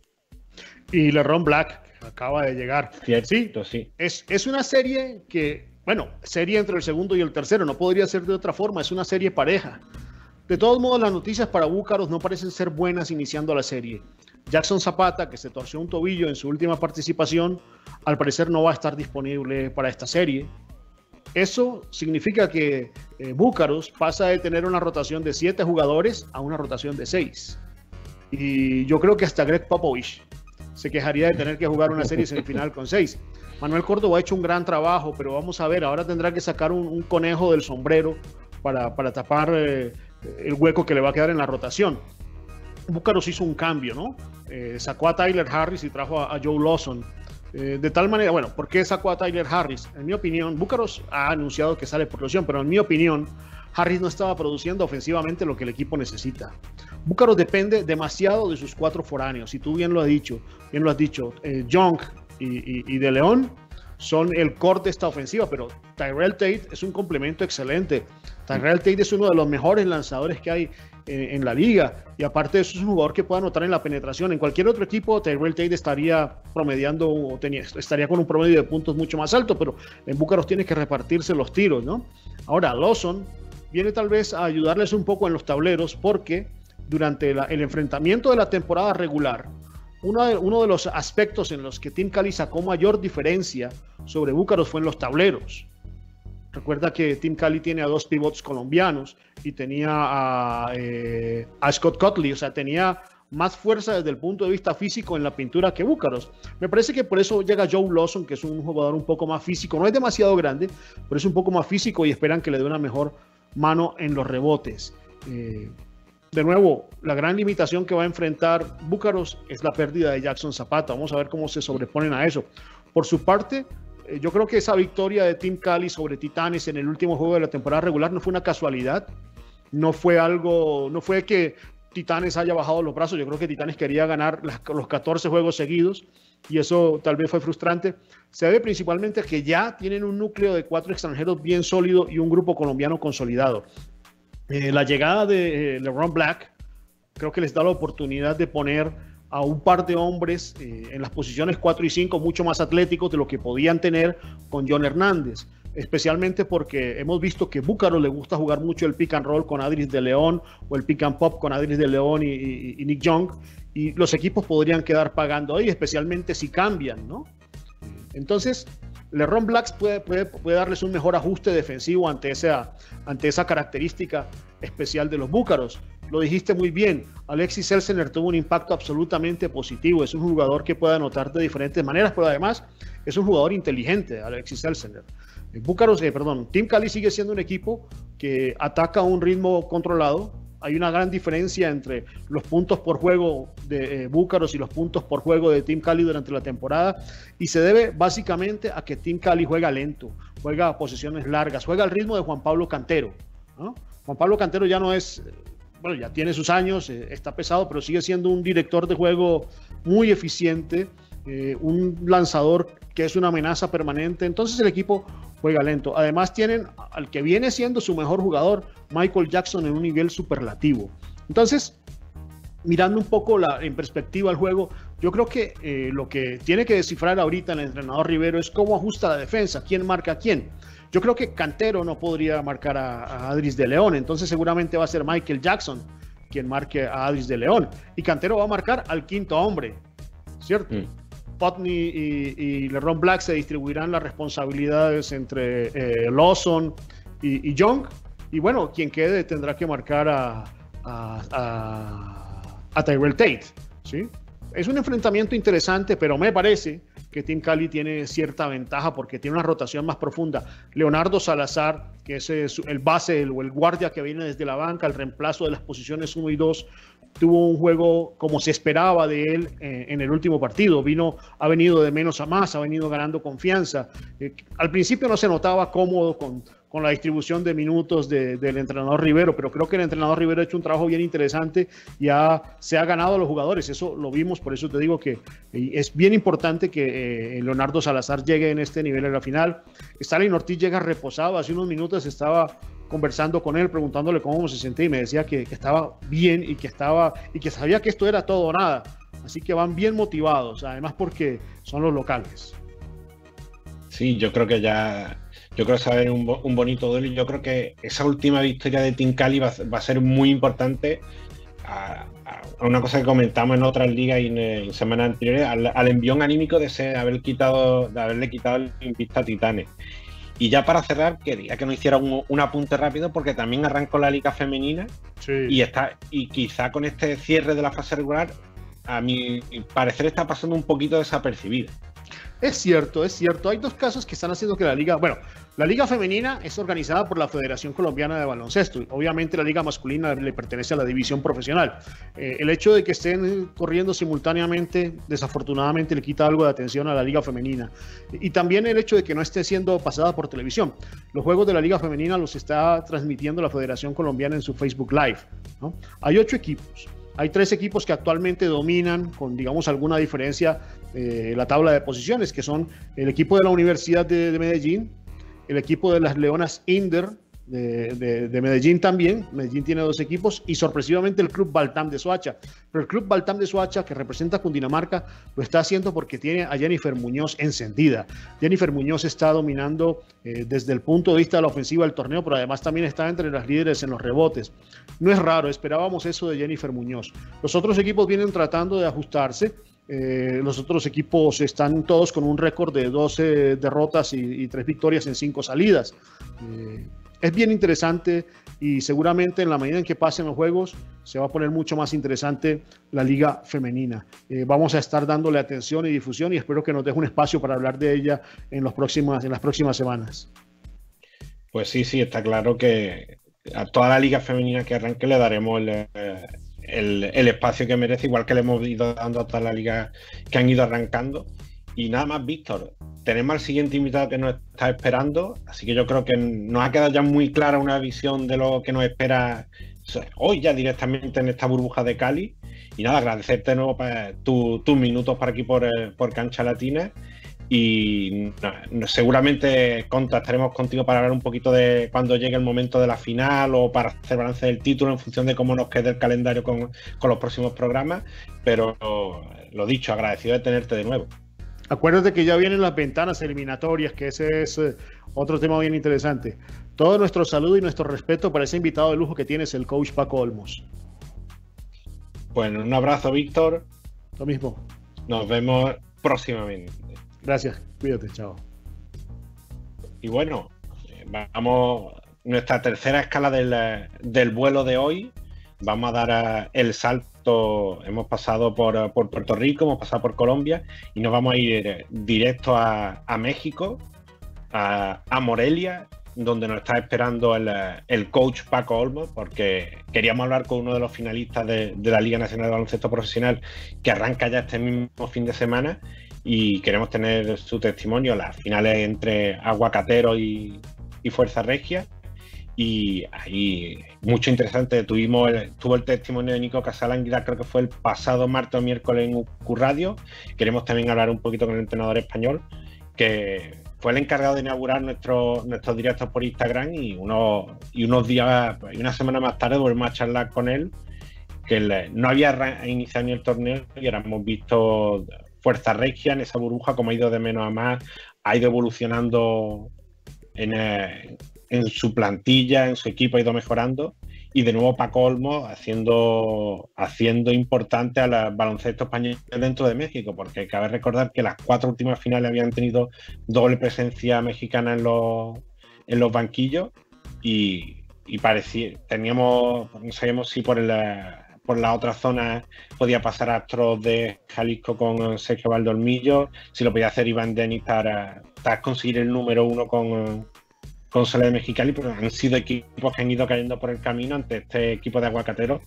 Y LeRon Black acaba de llegar. Cierto, sí, Es, es una serie que, bueno, serie entre el segundo y el tercero, no podría ser de otra forma, es una serie pareja. De todos modos, las noticias para Búcaros no parecen ser buenas iniciando la serie. Jackson Zapata, que se torció un tobillo en su última participación, al parecer no va a estar disponible para esta serie. Eso significa que eh, Búcaros pasa de tener una rotación de siete jugadores a una rotación de seis. Y yo creo que hasta Greg Popovich se quejaría de tener que jugar una serie semifinal con seis. Manuel Córdoba ha hecho un gran trabajo, pero vamos a ver, ahora tendrá que sacar un, conejo del sombrero para, tapar eh, el hueco que le va a quedar en la rotación. Búcaros hizo un cambio, ¿no? Eh, sacó a Tyler Harris y trajo a Joe Lawson eh, de tal manera, bueno, ¿por qué sacó a Tyler Harris? En mi opinión, Búcaros ha anunciado que sale por lesión, pero en mi opinión, Harris no estaba produciendo ofensivamente lo que el equipo necesita. Búcaros depende demasiado de sus cuatro foráneos, y tú bien lo has dicho, bien lo has dicho, eh, Young y, De León son el core de esta ofensiva, pero Tyrell Tate es un complemento excelente. Tyrell Tate es uno de los mejores lanzadores que hay en, la liga. Y aparte de eso, es un jugador que puede anotar en la penetración. En cualquier otro equipo, Tyrell Tate estaría promediando o tenía, estaría con un promedio de puntos mucho más alto, pero en Búcaros tiene que repartirse los tiros, ¿no? Ahora, Lawson viene tal vez a ayudarles un poco en los tableros porque durante el enfrentamiento de la temporada regular, uno de, uno de, los aspectos en los que Tim Cali sacó mayor diferencia sobre Búcaros fue en los tableros. Recuerda que Tim Cali tiene a dos pivots colombianos y tenía a, eh, a Scott Cotley, o sea, tenía más fuerza desde el punto de vista físico en la pintura que Búcaros. Me parece que por eso llega Joe Lawson, que es un jugador un poco más físico, no es demasiado grande, pero es un poco más físico y esperan que le dé una mejor mano en los rebotes. Eh, de nuevo, la gran limitación que va a enfrentar Búcaros es la pérdida de Jackson Zapata. Vamos a ver cómo se sobreponen a eso. Por su parte, yo creo que esa victoria de Team Cali sobre Titanes en el último juego de la temporada regular no fue una casualidad, no fue algo, no fue que Titanes haya bajado los brazos, yo creo que Titanes quería ganar los 14 juegos seguidos y eso tal vez fue frustrante. Se debe principalmente que ya tienen un núcleo de cuatro extranjeros bien sólido y un grupo colombiano consolidado. Eh, la llegada de eh, LeBron Black creo que les da la oportunidad de poner a un par de hombres eh, en las posiciones 4 y 5 mucho más atléticos de lo que podían tener con John Hernández, especialmente porque hemos visto que Búcaro le gusta jugar mucho el pick and roll con Adris de León o el pick and pop con Adris de León y, Nick Young, y los equipos podrían quedar pagando ahí, especialmente si cambian, ¿no? Entonces, LeRon Blacks puede, puede, darles un mejor ajuste defensivo ante esa, ante esa característica especial de los Búcaros. Lo dijiste muy bien, Alexis Elsener tuvo un impacto absolutamente positivo. Es un jugador que puede anotar de diferentes maneras, pero además es un jugador inteligente, Alexis Elsener. Búcaros, eh, perdón, Team Cali sigue siendo un equipo que ataca a un ritmo controlado. Hay una gran diferencia entre los puntos por juego de eh, Búcaros y los puntos por juego de Team Cali durante la temporada. Y se debe básicamente a que Team Cali juega lento, juega a posiciones largas, juega al ritmo de Juan Pablo Cantero. Juan Pablo Cantero ya no es bueno, ya tiene sus años, eh, está pesado, pero sigue siendo un director de juego muy eficiente, eh, un lanzador que es una amenaza permanente. Entonces el equipo juega lento. Además tienen al que viene siendo su mejor jugador, Michael Jackson, en un nivel superlativo. Entonces, mirando un poco la, en perspectiva el juego, yo creo que eh, lo que tiene que descifrar ahorita el entrenador Rivero es cómo ajusta la defensa, quién marca a quién. Yo creo que Cantero no podría marcar a, Adris de León, entonces seguramente va a ser Michael Jackson quien marque a Adris de León. Y Cantero va a marcar al quinto hombre, ¿cierto? Mm. Putney y, LeRon Black se distribuirán las responsabilidades entre eh, Lawson y, Young. Y bueno, quien quede tendrá que marcar a, a, Tyrell Tate. ¿sí? Es un enfrentamiento interesante, pero me parece que Team Cali tiene cierta ventaja porque tiene una rotación más profunda. Leonardo Salazar, que es el base o el guardia que viene desde la banca, el reemplazo de las posiciones 1 y 2, tuvo un juego como se esperaba de él eh, en el último partido. Vino, ha venido de menos a más, ha venido ganando confianza. Eh, al principio no se notaba cómodo con, con la distribución de minutos del entrenador Rivero, pero creo que el entrenador Rivero ha hecho un trabajo bien interesante y se ha ganado a los jugadores, eso lo vimos, por eso te digo que eh, es bien importante que Leonardo Salazar llegue en este nivel en la final. Stalin Ortiz llega reposado, hace unos minutos estaba conversando con él, preguntándole cómo se sentía y me decía que, estaba bien y que, estaba, y que sabía que esto era todo o nada. Así que van bien motivados, además porque son los locales. Sí, yo creo que ya yo creo a un, un bonito duelo y yo creo que esa última victoria de Team Cali va, a ser muy importante a, una cosa que comentamos en otras ligas y en, semanas anteriores, al, envión anímico de, haber quitado, de haberle quitado el invista a Titanes. Y ya para cerrar, quería que nos hiciera un, apunte rápido porque también arrancó la liga femenina y está y quizá con este cierre de la fase regular, a mi parecer está pasando un poquito desapercibida. Es cierto, es cierto. Hay dos casos que están haciendo que la liga, bueno, la liga femenina es organizada por la Federación Colombiana de Baloncesto. Obviamente la liga masculina le pertenece a la división profesional. Eh, el hecho de que estén corriendo simultáneamente, desafortunadamente le quita algo de atención a la liga femenina. Y también el hecho de que no esté siendo pasada por televisión. Los juegos de la liga femenina los está transmitiendo la Federación Colombiana en su Facebook Live. Hay ocho equipos. Hay tres equipos que actualmente dominan, con digamos alguna diferencia, eh, la tabla de posiciones, que son el equipo de la Universidad de, Medellín, el equipo de las Leonas Inder de, Medellín también. Medellín tiene dos equipos y sorpresivamente el Club Baltam de Soacha. Pero el Club Baltam de Soacha, que representa a Cundinamarca, lo está haciendo porque tiene a Jennifer Muñoz encendida. Jennifer Muñoz está dominando eh, desde el punto de vista de la ofensiva del torneo, pero además también está entre las líderes en los rebotes. No es raro, esperábamos eso de Jennifer Muñoz. Los otros equipos vienen tratando de ajustarse. Eh, los otros equipos están todos con un récord de 12 derrotas y, y 3 victorias en 5 salidas. Eh, es bien interesante y seguramente en la medida en que pasen los juegos se va a poner mucho más interesante la liga femenina. Eh, vamos a estar dándole atención y difusión y espero que nos deje un espacio para hablar de ella en, las próximas semanas. Pues sí, sí, está claro que a toda la liga femenina que arranque le daremos el, espacio que merece, igual que le hemos ido dando a todas las ligas que han ido arrancando. Y nada más, Víctor, tenemos al siguiente invitado que nos está esperando, así que yo creo que nos ha quedado ya muy clara una visión de lo que nos espera hoy ya directamente en esta burbuja de Cali. Y nada, agradecerte de nuevo tus minutos por aquí por, eh, por Cancha Latina y seguramente contactaremos contigo para hablar un poquito de cuando llegue el momento de la final o para hacer balance del título en función de cómo nos quede el calendario con, los próximos programas. Pero lo dicho, agradecido de tenerte de nuevo. Acuérdate que ya vienen las ventanas eliminatorias, que ese es eh, otro tema bien interesante. Todo nuestro saludo y nuestro respeto para ese invitado de lujo que tienes, el coach Paco Olmos. Bueno, un abrazo, Víctor. Lo mismo. Nos vemos próximamente. Gracias, cuídate, chao. Y bueno, vamos, nuestra tercera escala del, vuelo de hoy. Vamos a dar el salto, hemos pasado por, Puerto Rico, hemos pasado por Colombia y nos vamos a ir directo a, México, a, Morelia, donde nos está esperando el, coach Paco Olmo, porque queríamos hablar con uno de los finalistas de, de, la Liga Nacional de Baloncesto Profesional que arranca ya este mismo fin de semana y queremos tener su testimonio, las finales entre Aguacatero y, Fuerza Regia. Y ahí, mucho interesante, tuvimos tuvo el testimonio de Nico Casalanguida, creo que fue el pasado martes o miércoles en Q Radio. Queremos también hablar un poquito con el entrenador español, que fue el encargado de inaugurar nuestro, nuestros directos por Instagram y, unos, y unos días, y una semana más tarde volvemos a charlar con él, que no había iniciado ni el torneo y ahora hemos visto Fuerza Regia en esa burbuja, como ha ido de menos a más, ha ido evolucionando en, eh, en su plantilla, en su equipo, ha ido mejorando. Y de nuevo Paco Olmo haciendo, haciendo importante al baloncesto español dentro de México, porque cabe recordar que las cuatro últimas finales habían tenido doble presencia mexicana en los, en los banquillos. Y, parecía, teníamos, no sabíamos si por, por la otra zona podía pasar Astros de Jalisco con Sergio Valdormillo, si lo podía hacer Iván Denis para, para conseguir el número uno con con de Mexicali, pero han sido equipos que han ido cayendo por el camino ante este equipo de aguacateros,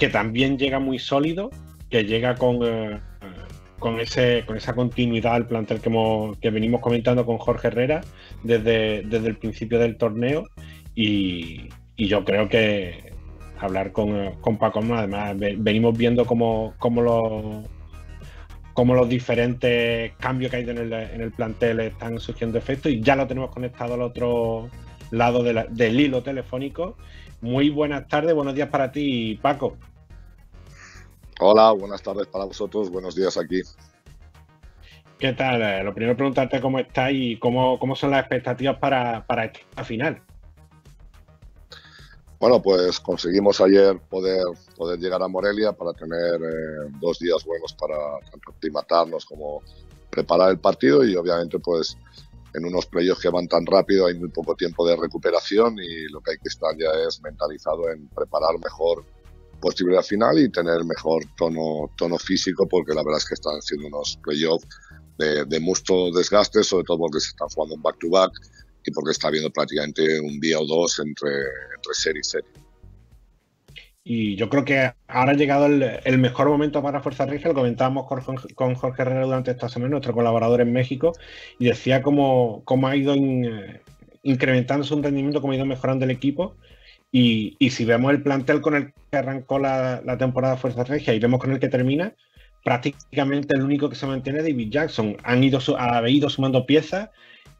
que también llega muy sólido, que llega con, eh, con, ese, con esa continuidad al plantel que, que venimos comentando con Jorge Herrera desde, desde el principio del torneo. Y, yo creo que hablar con, con Paco, además, venimos viendo cómo, cómo los cómo los diferentes cambios que hay en el, plantel están surgiendo efectos y ya lo tenemos conectado al otro lado del hilo telefónico. Muy buenas tardes, buenos días para ti, Paco. Hola, buenas tardes para vosotros, buenos días aquí. ¿Qué tal? Eh, lo primero preguntarte cómo estás y cómo, cómo son las expectativas para, para esta final. Bueno, pues conseguimos ayer poder, poder llegar a Morelia para tener eh, dos días buenos para tanto aclimatarnos como preparar el partido y obviamente pues en unos playoffs que van tan rápido hay muy poco tiempo de recuperación y lo que hay que estar ya es mentalizado en preparar mejor posible la final y tener mejor tono, tono físico porque la verdad es que están siendo unos playoffs de, de mucho desgaste, sobre todo porque se están jugando un back to back y porque está habiendo prácticamente un día o dos entre, entre serie y serie. Y yo creo que ahora ha llegado el, mejor momento para Fuerza Regia, lo comentábamos con, Jorge Herrera durante esta semana, nuestro colaborador en México, y decía cómo, cómo ha ido incrementando su rendimiento, cómo ha ido mejorando el equipo. Y, si vemos el plantel con el que arrancó la, la temporada Fuerza Regia y vemos con el que termina, prácticamente el único que se mantiene es David Jackson. Han ido, ha ido sumando piezas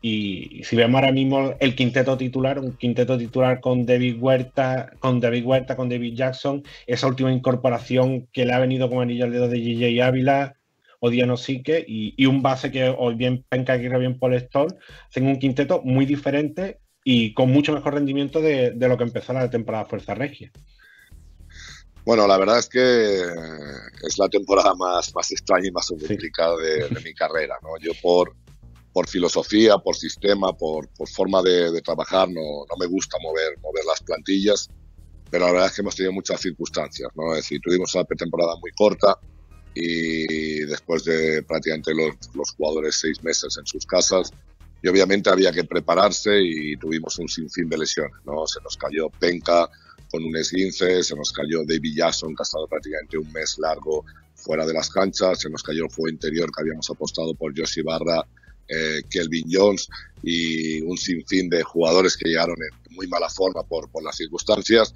y si vemos ahora mismo el quinteto titular, un quinteto titular con David Huerta, con David Huerta, con David Jackson, esa última incorporación que le ha venido como anillo al dedo de JJ Ávila, Odiano Sique y, y un base que hoy bien Penca y bien Paul Stoll, hacen un quinteto muy diferente y con mucho mejor rendimiento de, lo que empezó la temporada Fuerza Regia. Bueno, la verdad es que es la temporada más, más extraña y más complicada de, de, mi carrera. ¿no? Yo por, por filosofía, por sistema, por, forma de, trabajar, no, no, me gusta mover, mover las plantillas, pero la verdad es que hemos tenido muchas circunstancias, ¿no? Es decir, tuvimos una pretemporada muy corta y después de prácticamente los, los jugadores seis meses en sus casas, y obviamente había que prepararse y tuvimos un sinfín de lesiones, ¿no? Se nos cayó Penca con un esguince, se nos cayó David Jackson, que ha estado prácticamente un mes largo fuera de las canchas, se nos cayó el juego interior que habíamos apostado por Josh Barra eh, Kelvin Jones y un sinfín de jugadores que llegaron en muy mala forma por, por las circunstancias.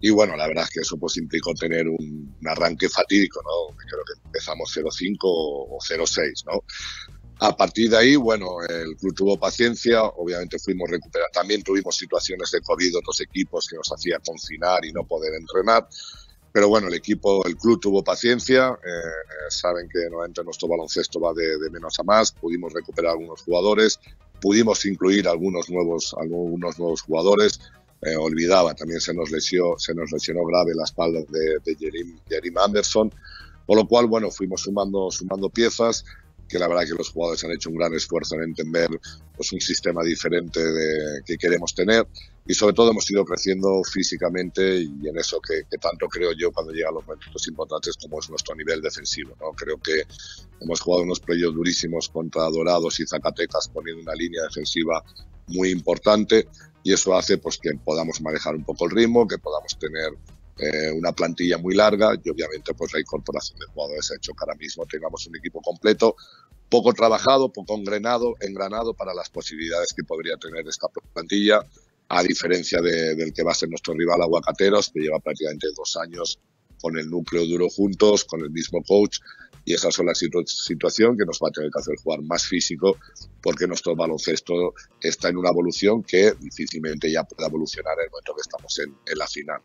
Y bueno, la verdad es que eso pues implicó tener un, arranque fatídico, ¿no? Creo que empezamos 0-5 o 0-6, ¿no? A partir de ahí, bueno, el club tuvo paciencia, obviamente fuimos recuperar. También tuvimos situaciones de COVID, otros equipos que nos hacía confinar y no poder entrenar. Pero bueno, el equipo, el club tuvo paciencia, eh, saben que normalmente nuestro baloncesto va de, menos a más, pudimos recuperar algunos jugadores, pudimos incluir algunos nuevos, algunos nuevos jugadores, eh, olvidaba, también se nos, lesionó, se nos lesionó grave la espalda de, de Jerim, Anderson, por lo cual, bueno, fuimos sumando, sumando piezas, que la verdad que los jugadores han hecho un gran esfuerzo en entender pues, un sistema diferente de, que queremos tener y sobre todo hemos ido creciendo físicamente y en eso que, tanto creo yo cuando llegan los momentos importantes como es nuestro nivel defensivo. ¿no? Creo que hemos jugado unos playoffs durísimos contra Dorados y Zacatecas poniendo una línea defensiva muy importante y eso hace pues que podamos manejar un poco el ritmo, que podamos tener eh, una plantilla muy larga y obviamente pues la incorporación de jugadores ha hecho que ahora mismo tengamos un equipo completo, poco trabajado, poco engranado, engranado para las posibilidades que podría tener esta plantilla, a diferencia del que va a ser nuestro rival Aguacateros, que lleva prácticamente dos años con el núcleo duro juntos, con el mismo coach, y esa es la situación que nos va a tener que hacer jugar más físico porque nuestro baloncesto está en una evolución que difícilmente ya pueda evolucionar en el momento que estamos en, la final.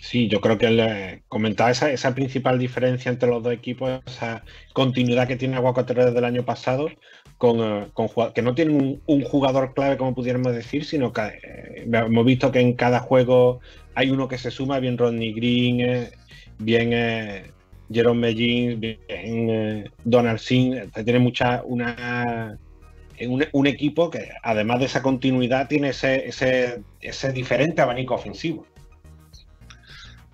Sí, yo creo que le comentaba esa, esa, principal diferencia entre los dos equipos, esa continuidad que tiene Aguacatero desde el año pasado, con, eh, que no tiene un, jugador clave, como pudiéramos decir, sino que eh, hemos visto que en cada juego hay uno que se suma, bien Rodney Green, eh, bien Jerome Mellin, bien Donald Singh, tiene mucha una un, equipo que además de esa continuidad tiene ese, ese diferente abanico ofensivo.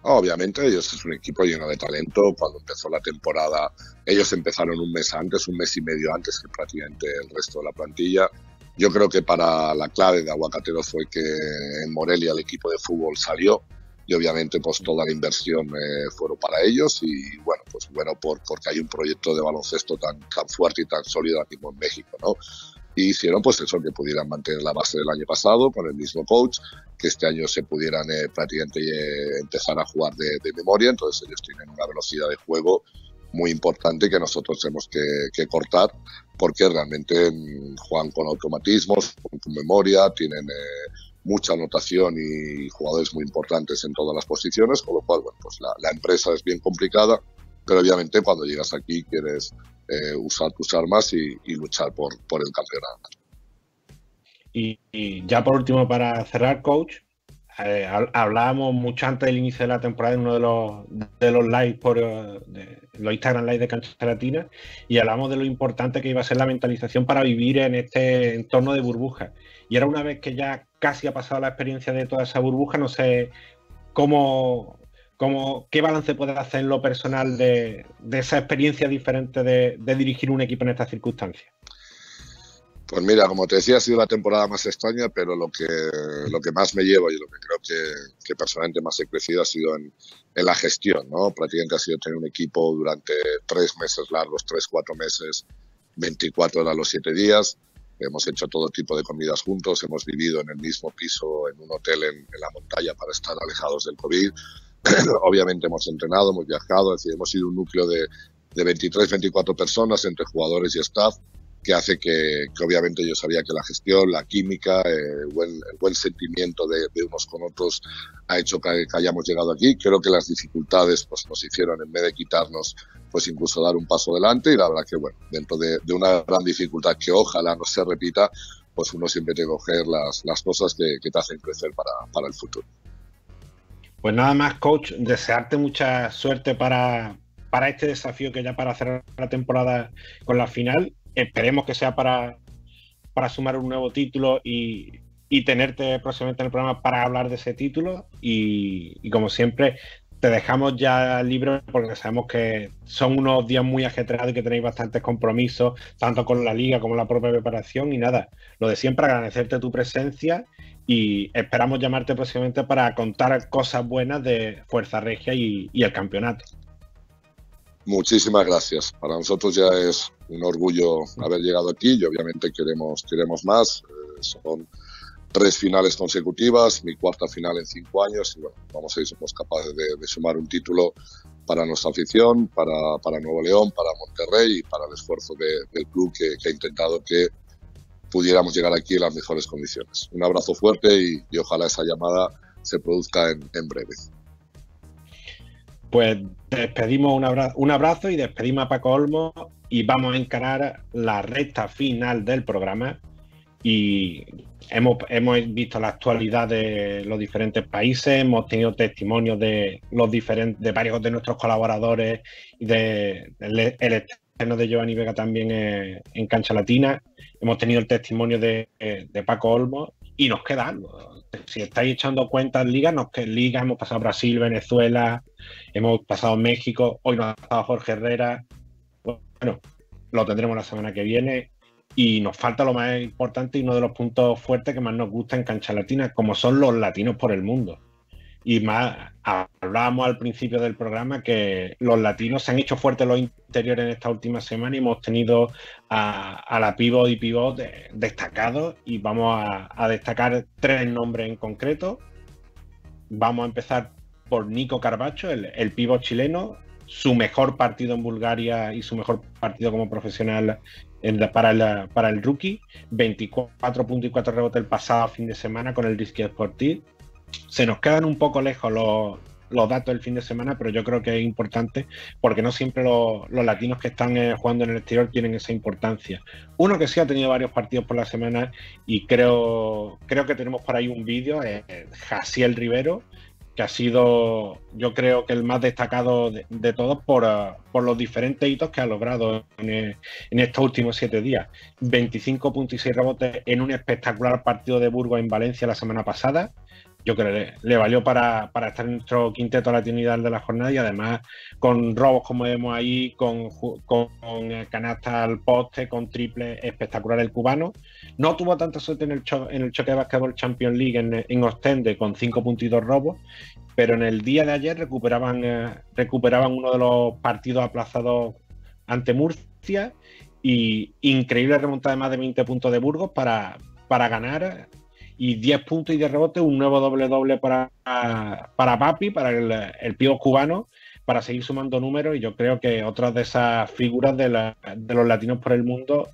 Obviamente ellos es un equipo lleno de talento. Cuando empezó la temporada, ellos empezaron un mes antes, un mes y medio antes que prácticamente el resto de la plantilla. Yo creo que para la clave de Aguacatero fue que en Morelia el equipo de fútbol salió y obviamente pues toda la inversión eh, fueron para ellos y bueno, pues bueno por, porque hay un proyecto de baloncesto tan, tan fuerte y tan sólido aquí en México, ¿no? Y hicieron pues eso, que pudieran mantener la base del año pasado con el mismo coach, que este año se pudieran eh, prácticamente eh, empezar a jugar de, memoria, entonces ellos tienen una velocidad de juego muy importante que nosotros tenemos que, cortar porque realmente mm, juegan con automatismos, con, memoria, tienen eh, mucha anotación y jugadores muy importantes en todas las posiciones, con lo cual bueno, pues la, la empresa es bien complicada, pero obviamente cuando llegas aquí quieres eh, usar tus armas y, luchar por, el campeonato. Y, ya por último, para cerrar, coach, eh, hablábamos mucho antes del inicio de la temporada en uno de los, de los live por de, los Instagram Live de Cancha Latina y hablamos de lo importante que iba a ser la mentalización para vivir en este entorno de burbuja. Y ahora una vez que ya casi ha pasado la experiencia de toda esa burbuja, no sé cómo, ¿Qué balance puedes hacer en lo personal de, esa experiencia diferente de, dirigir un equipo en estas circunstancias? Pues mira, como te decía, ha sido la temporada más extraña, pero lo que, lo que más me llevo y lo que creo que, personalmente más he crecido ha sido en, la gestión, ¿no? Prácticamente ha sido tener un equipo durante tres meses largos, tres, cuatro meses, 24 horas los siete días. Hemos hecho todo tipo de comidas juntos, hemos vivido en el mismo piso, en un hotel en, en la montaña para estar alejados del COVID. obviamente hemos entrenado, hemos viajado, es decir, hemos sido un núcleo de, de 23, 24 personas entre jugadores y staff que hace que, obviamente yo sabía que la gestión, la química, eh, el, buen, sentimiento de, unos con otros ha hecho que, hayamos llegado aquí. Creo que las dificultades pues, nos hicieron, en vez de quitarnos, pues incluso dar un paso adelante y la verdad que, bueno, dentro de, una gran dificultad que ojalá no se repita, pues uno siempre tiene que coger las, las cosas que, que te hacen crecer para, para el futuro. Pues nada más, coach, desearte mucha suerte para, para este desafío que ya para cerrar la temporada con la final. Esperemos que sea para, para sumar un nuevo título y, tenerte próximamente en el programa para hablar de ese título. Y, como siempre, te dejamos ya libre porque sabemos que son unos días muy ajetreados y que tenéis bastantes compromisos, tanto con la liga como la propia preparación. Y nada, lo de siempre, agradecerte tu presencia y esperamos llamarte próximamente para contar cosas buenas de Fuerza Regia y, el campeonato. Muchísimas gracias. Para nosotros ya es un orgullo haber llegado aquí y obviamente queremos, queremos más. Eh, son tres finales consecutivas, mi cuarta final en cinco años y bueno, vamos a si somos capaces de, sumar un título para nuestra afición, para, para, Nuevo León, para Monterrey y para el esfuerzo del club que, que ha intentado que pudiéramos llegar aquí en las mejores condiciones. Un abrazo fuerte y, ojalá esa llamada se produzca en, breve. Pues despedimos un abrazo, un abrazo y despedimos a Paco Olmo y vamos a encarar la recta final del programa. Y hemos, hemos visto la actualidad de los diferentes países, hemos tenido testimonios de los diferentes, de varios de nuestros colaboradores y de, el, estreno de Giovanni Vega también en Cancha Latina hemos tenido el testimonio de, Paco Olmo y nos queda. Si estáis echando cuentas ligas, nos que liga hemos pasado Brasil, Venezuela, hemos pasado México, hoy nos ha pasado Jorge Herrera. Bueno, lo tendremos la semana que viene. Y nos falta lo más importante y uno de los puntos fuertes que más nos gusta en Cancha Latina, como son los latinos por el mundo. Y más, hablábamos al principio del programa que los latinos se han hecho fuertes los interiores en esta última semana y hemos tenido a, la pivot y pivot destacados y vamos a, destacar tres nombres en concreto. Vamos a empezar por Nico Carbacho, el, el pívot chileno, su mejor partido en Bulgaria y su mejor partido como profesional para, el, rookie. 24 puntos y 4 rebotes el pasado fin de semana con el Risky Sportif. Se nos quedan un poco lejos los, datos del fin de semana, pero yo creo que es importante porque no siempre los, latinos que están eh, jugando en el exterior tienen esa importancia. Uno que sí ha tenido varios partidos por la semana y creo, creo que tenemos por ahí un vídeo, es Jaciel Rivero, que ha sido, yo creo que el más destacado de, todos por, uh, por, los diferentes hitos que ha logrado en, estos últimos siete días. 25 puntos y 6 rebotes en un espectacular partido de Burgos en Valencia la semana pasada yo creo que le, valió para, estar en nuestro quinteto latino de la jornada y además con robos como vemos ahí, con, con, canasta al poste, con triple espectacular el cubano. No tuvo tanta suerte en el, en el choque de básquetbol Champions League en, en Ostende con cinco puntitos robos, pero en el día de ayer recuperaban, eh, recuperaban uno de los partidos aplazados ante Murcia y increíble remontada de más de 20 puntos de Burgos para, para ganar y 10 puntos y 10 rebotes, un nuevo doble-doble para, para Papi, para el, el pío cubano, para seguir sumando números. Y yo creo que otras de esas figuras de, los latinos por el mundo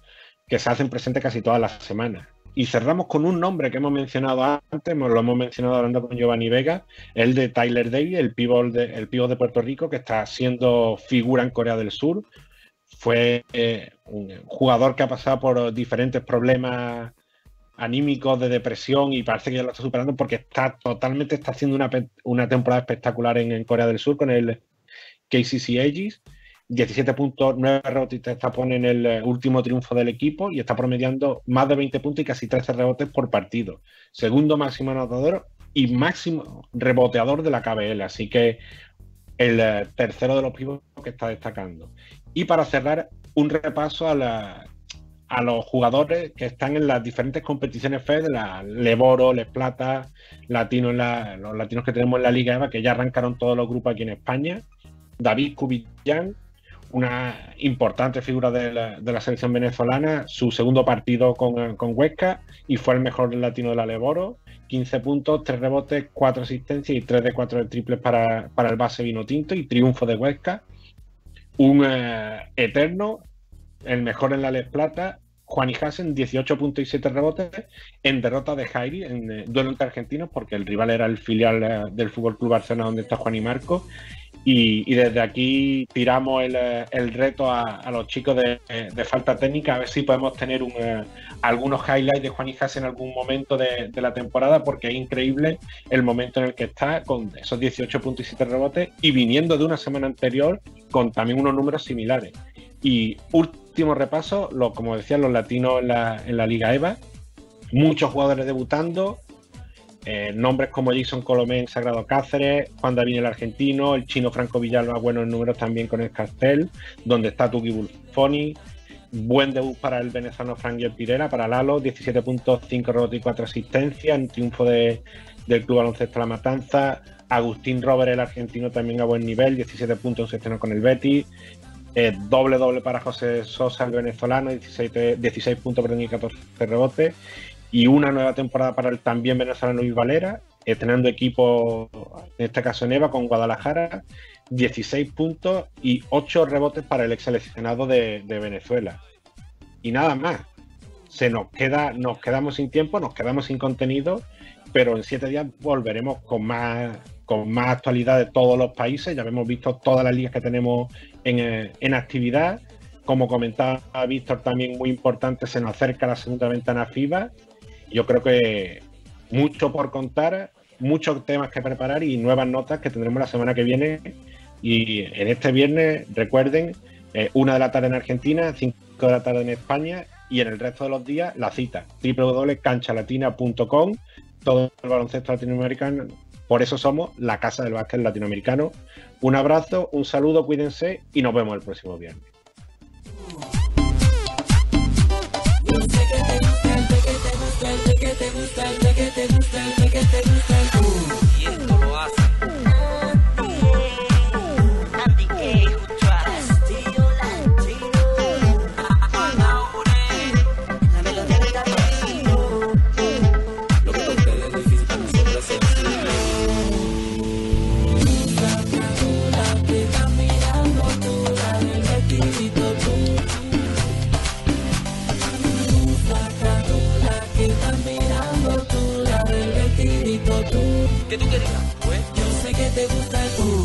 que se hacen presentes casi todas las semanas. Y cerramos con un nombre que hemos mencionado antes, lo hemos mencionado hablando con Giovanni Vega, el de Tyler Davis, el pívot de, el de Puerto Rico, que está siendo figura en Corea del Sur. Fue eh, un jugador que ha pasado por diferentes problemas anímicos de depresión y parece que ya lo está superando porque está totalmente está haciendo una, temporada espectacular en, Corea del Sur con el KCC Aegis. 17.9 rebotes está pone en el eh, último triunfo del equipo y está promediando más de 20 puntos y casi 13 rebotes por partido. Segundo máximo anotador y máximo reboteador de la KBL. Así que el eh, tercero de los pibos que está destacando. Y para cerrar, un repaso a la a los jugadores que están en las diferentes competiciones FED, la Leboro, Les Plata, Latino los latinos que tenemos en la Liga EVA, que ya arrancaron todos los grupos aquí en España. David Cubillán, una importante figura de la, selección venezolana, su segundo partido con, Huesca y fue el mejor latino de la Leboro. 15 puntos, 3 rebotes, 4 asistencias y 3 de 4 de triples para, el base vino tinto y triunfo de Huesca. Un eh, eterno el mejor en la Les Plata, Juan y Hassen, 18 puntos y 7 rebotes, en derrota de Jairi, en eh, duelo entre argentinos, porque el rival era el filial eh, del Fútbol Club Barcelona, donde está Juan y Marco. Y, desde aquí tiramos el, eh, reto a, los chicos de, falta técnica, a ver si podemos tener algunos highlights de Juan y Hassen en algún momento de, de, la temporada, porque es increíble el momento en el que está con esos 18 puntos y 7 rebotes y viniendo de una semana anterior con también unos números similares. Y último repaso, lo, como decían los latinos en la, Liga EVA, muchos jugadores debutando, eh, nombres como Jason Colomé Sagrado Cáceres, Juan David el argentino, el chino Franco Villalba, buenos números también con el Castel, donde está Tuki Bulfoni, buen debut para el venezolano Frank Pirera, para Lalo, 17.5 rebotes y 4 asistencias, en triunfo de, del Club Baloncesto La Matanza, Agustín Robert, el argentino, también a buen nivel, 17 puntos en con el Betis, eh, doble doble para José Sosa, el venezolano, 16, 16 puntos por y 14 rebotes. Y una nueva temporada para el también venezolano Luis Valera, estrenando equipo, en este caso en EVA, con Guadalajara, 16 puntos y 8 rebotes para el ex seleccionado de, Venezuela. Y nada más. Se nos queda, nos quedamos sin tiempo, nos quedamos sin contenido, pero en siete días volveremos con más con más actualidad de todos los países. Ya hemos visto todas las ligas que tenemos eh, en, actividad. Como comentaba Víctor, también muy importante, se nos acerca la segunda ventana FIBA. Yo creo que mucho por contar, muchos temas que preparar y nuevas notas que tendremos la semana que viene. Y en este viernes, recuerden, eh, una de la tarde en Argentina, cinco de la tarde en España y en el resto de los días la cita www.canchalatina.com todo el baloncesto latinoamericano por eso somos la Casa del Básquet Latinoamericano. Un abrazo, un saludo, cuídense y nos vemos el próximo viernes. que tú querías, pues. Yo sé que te gusta el fútbol.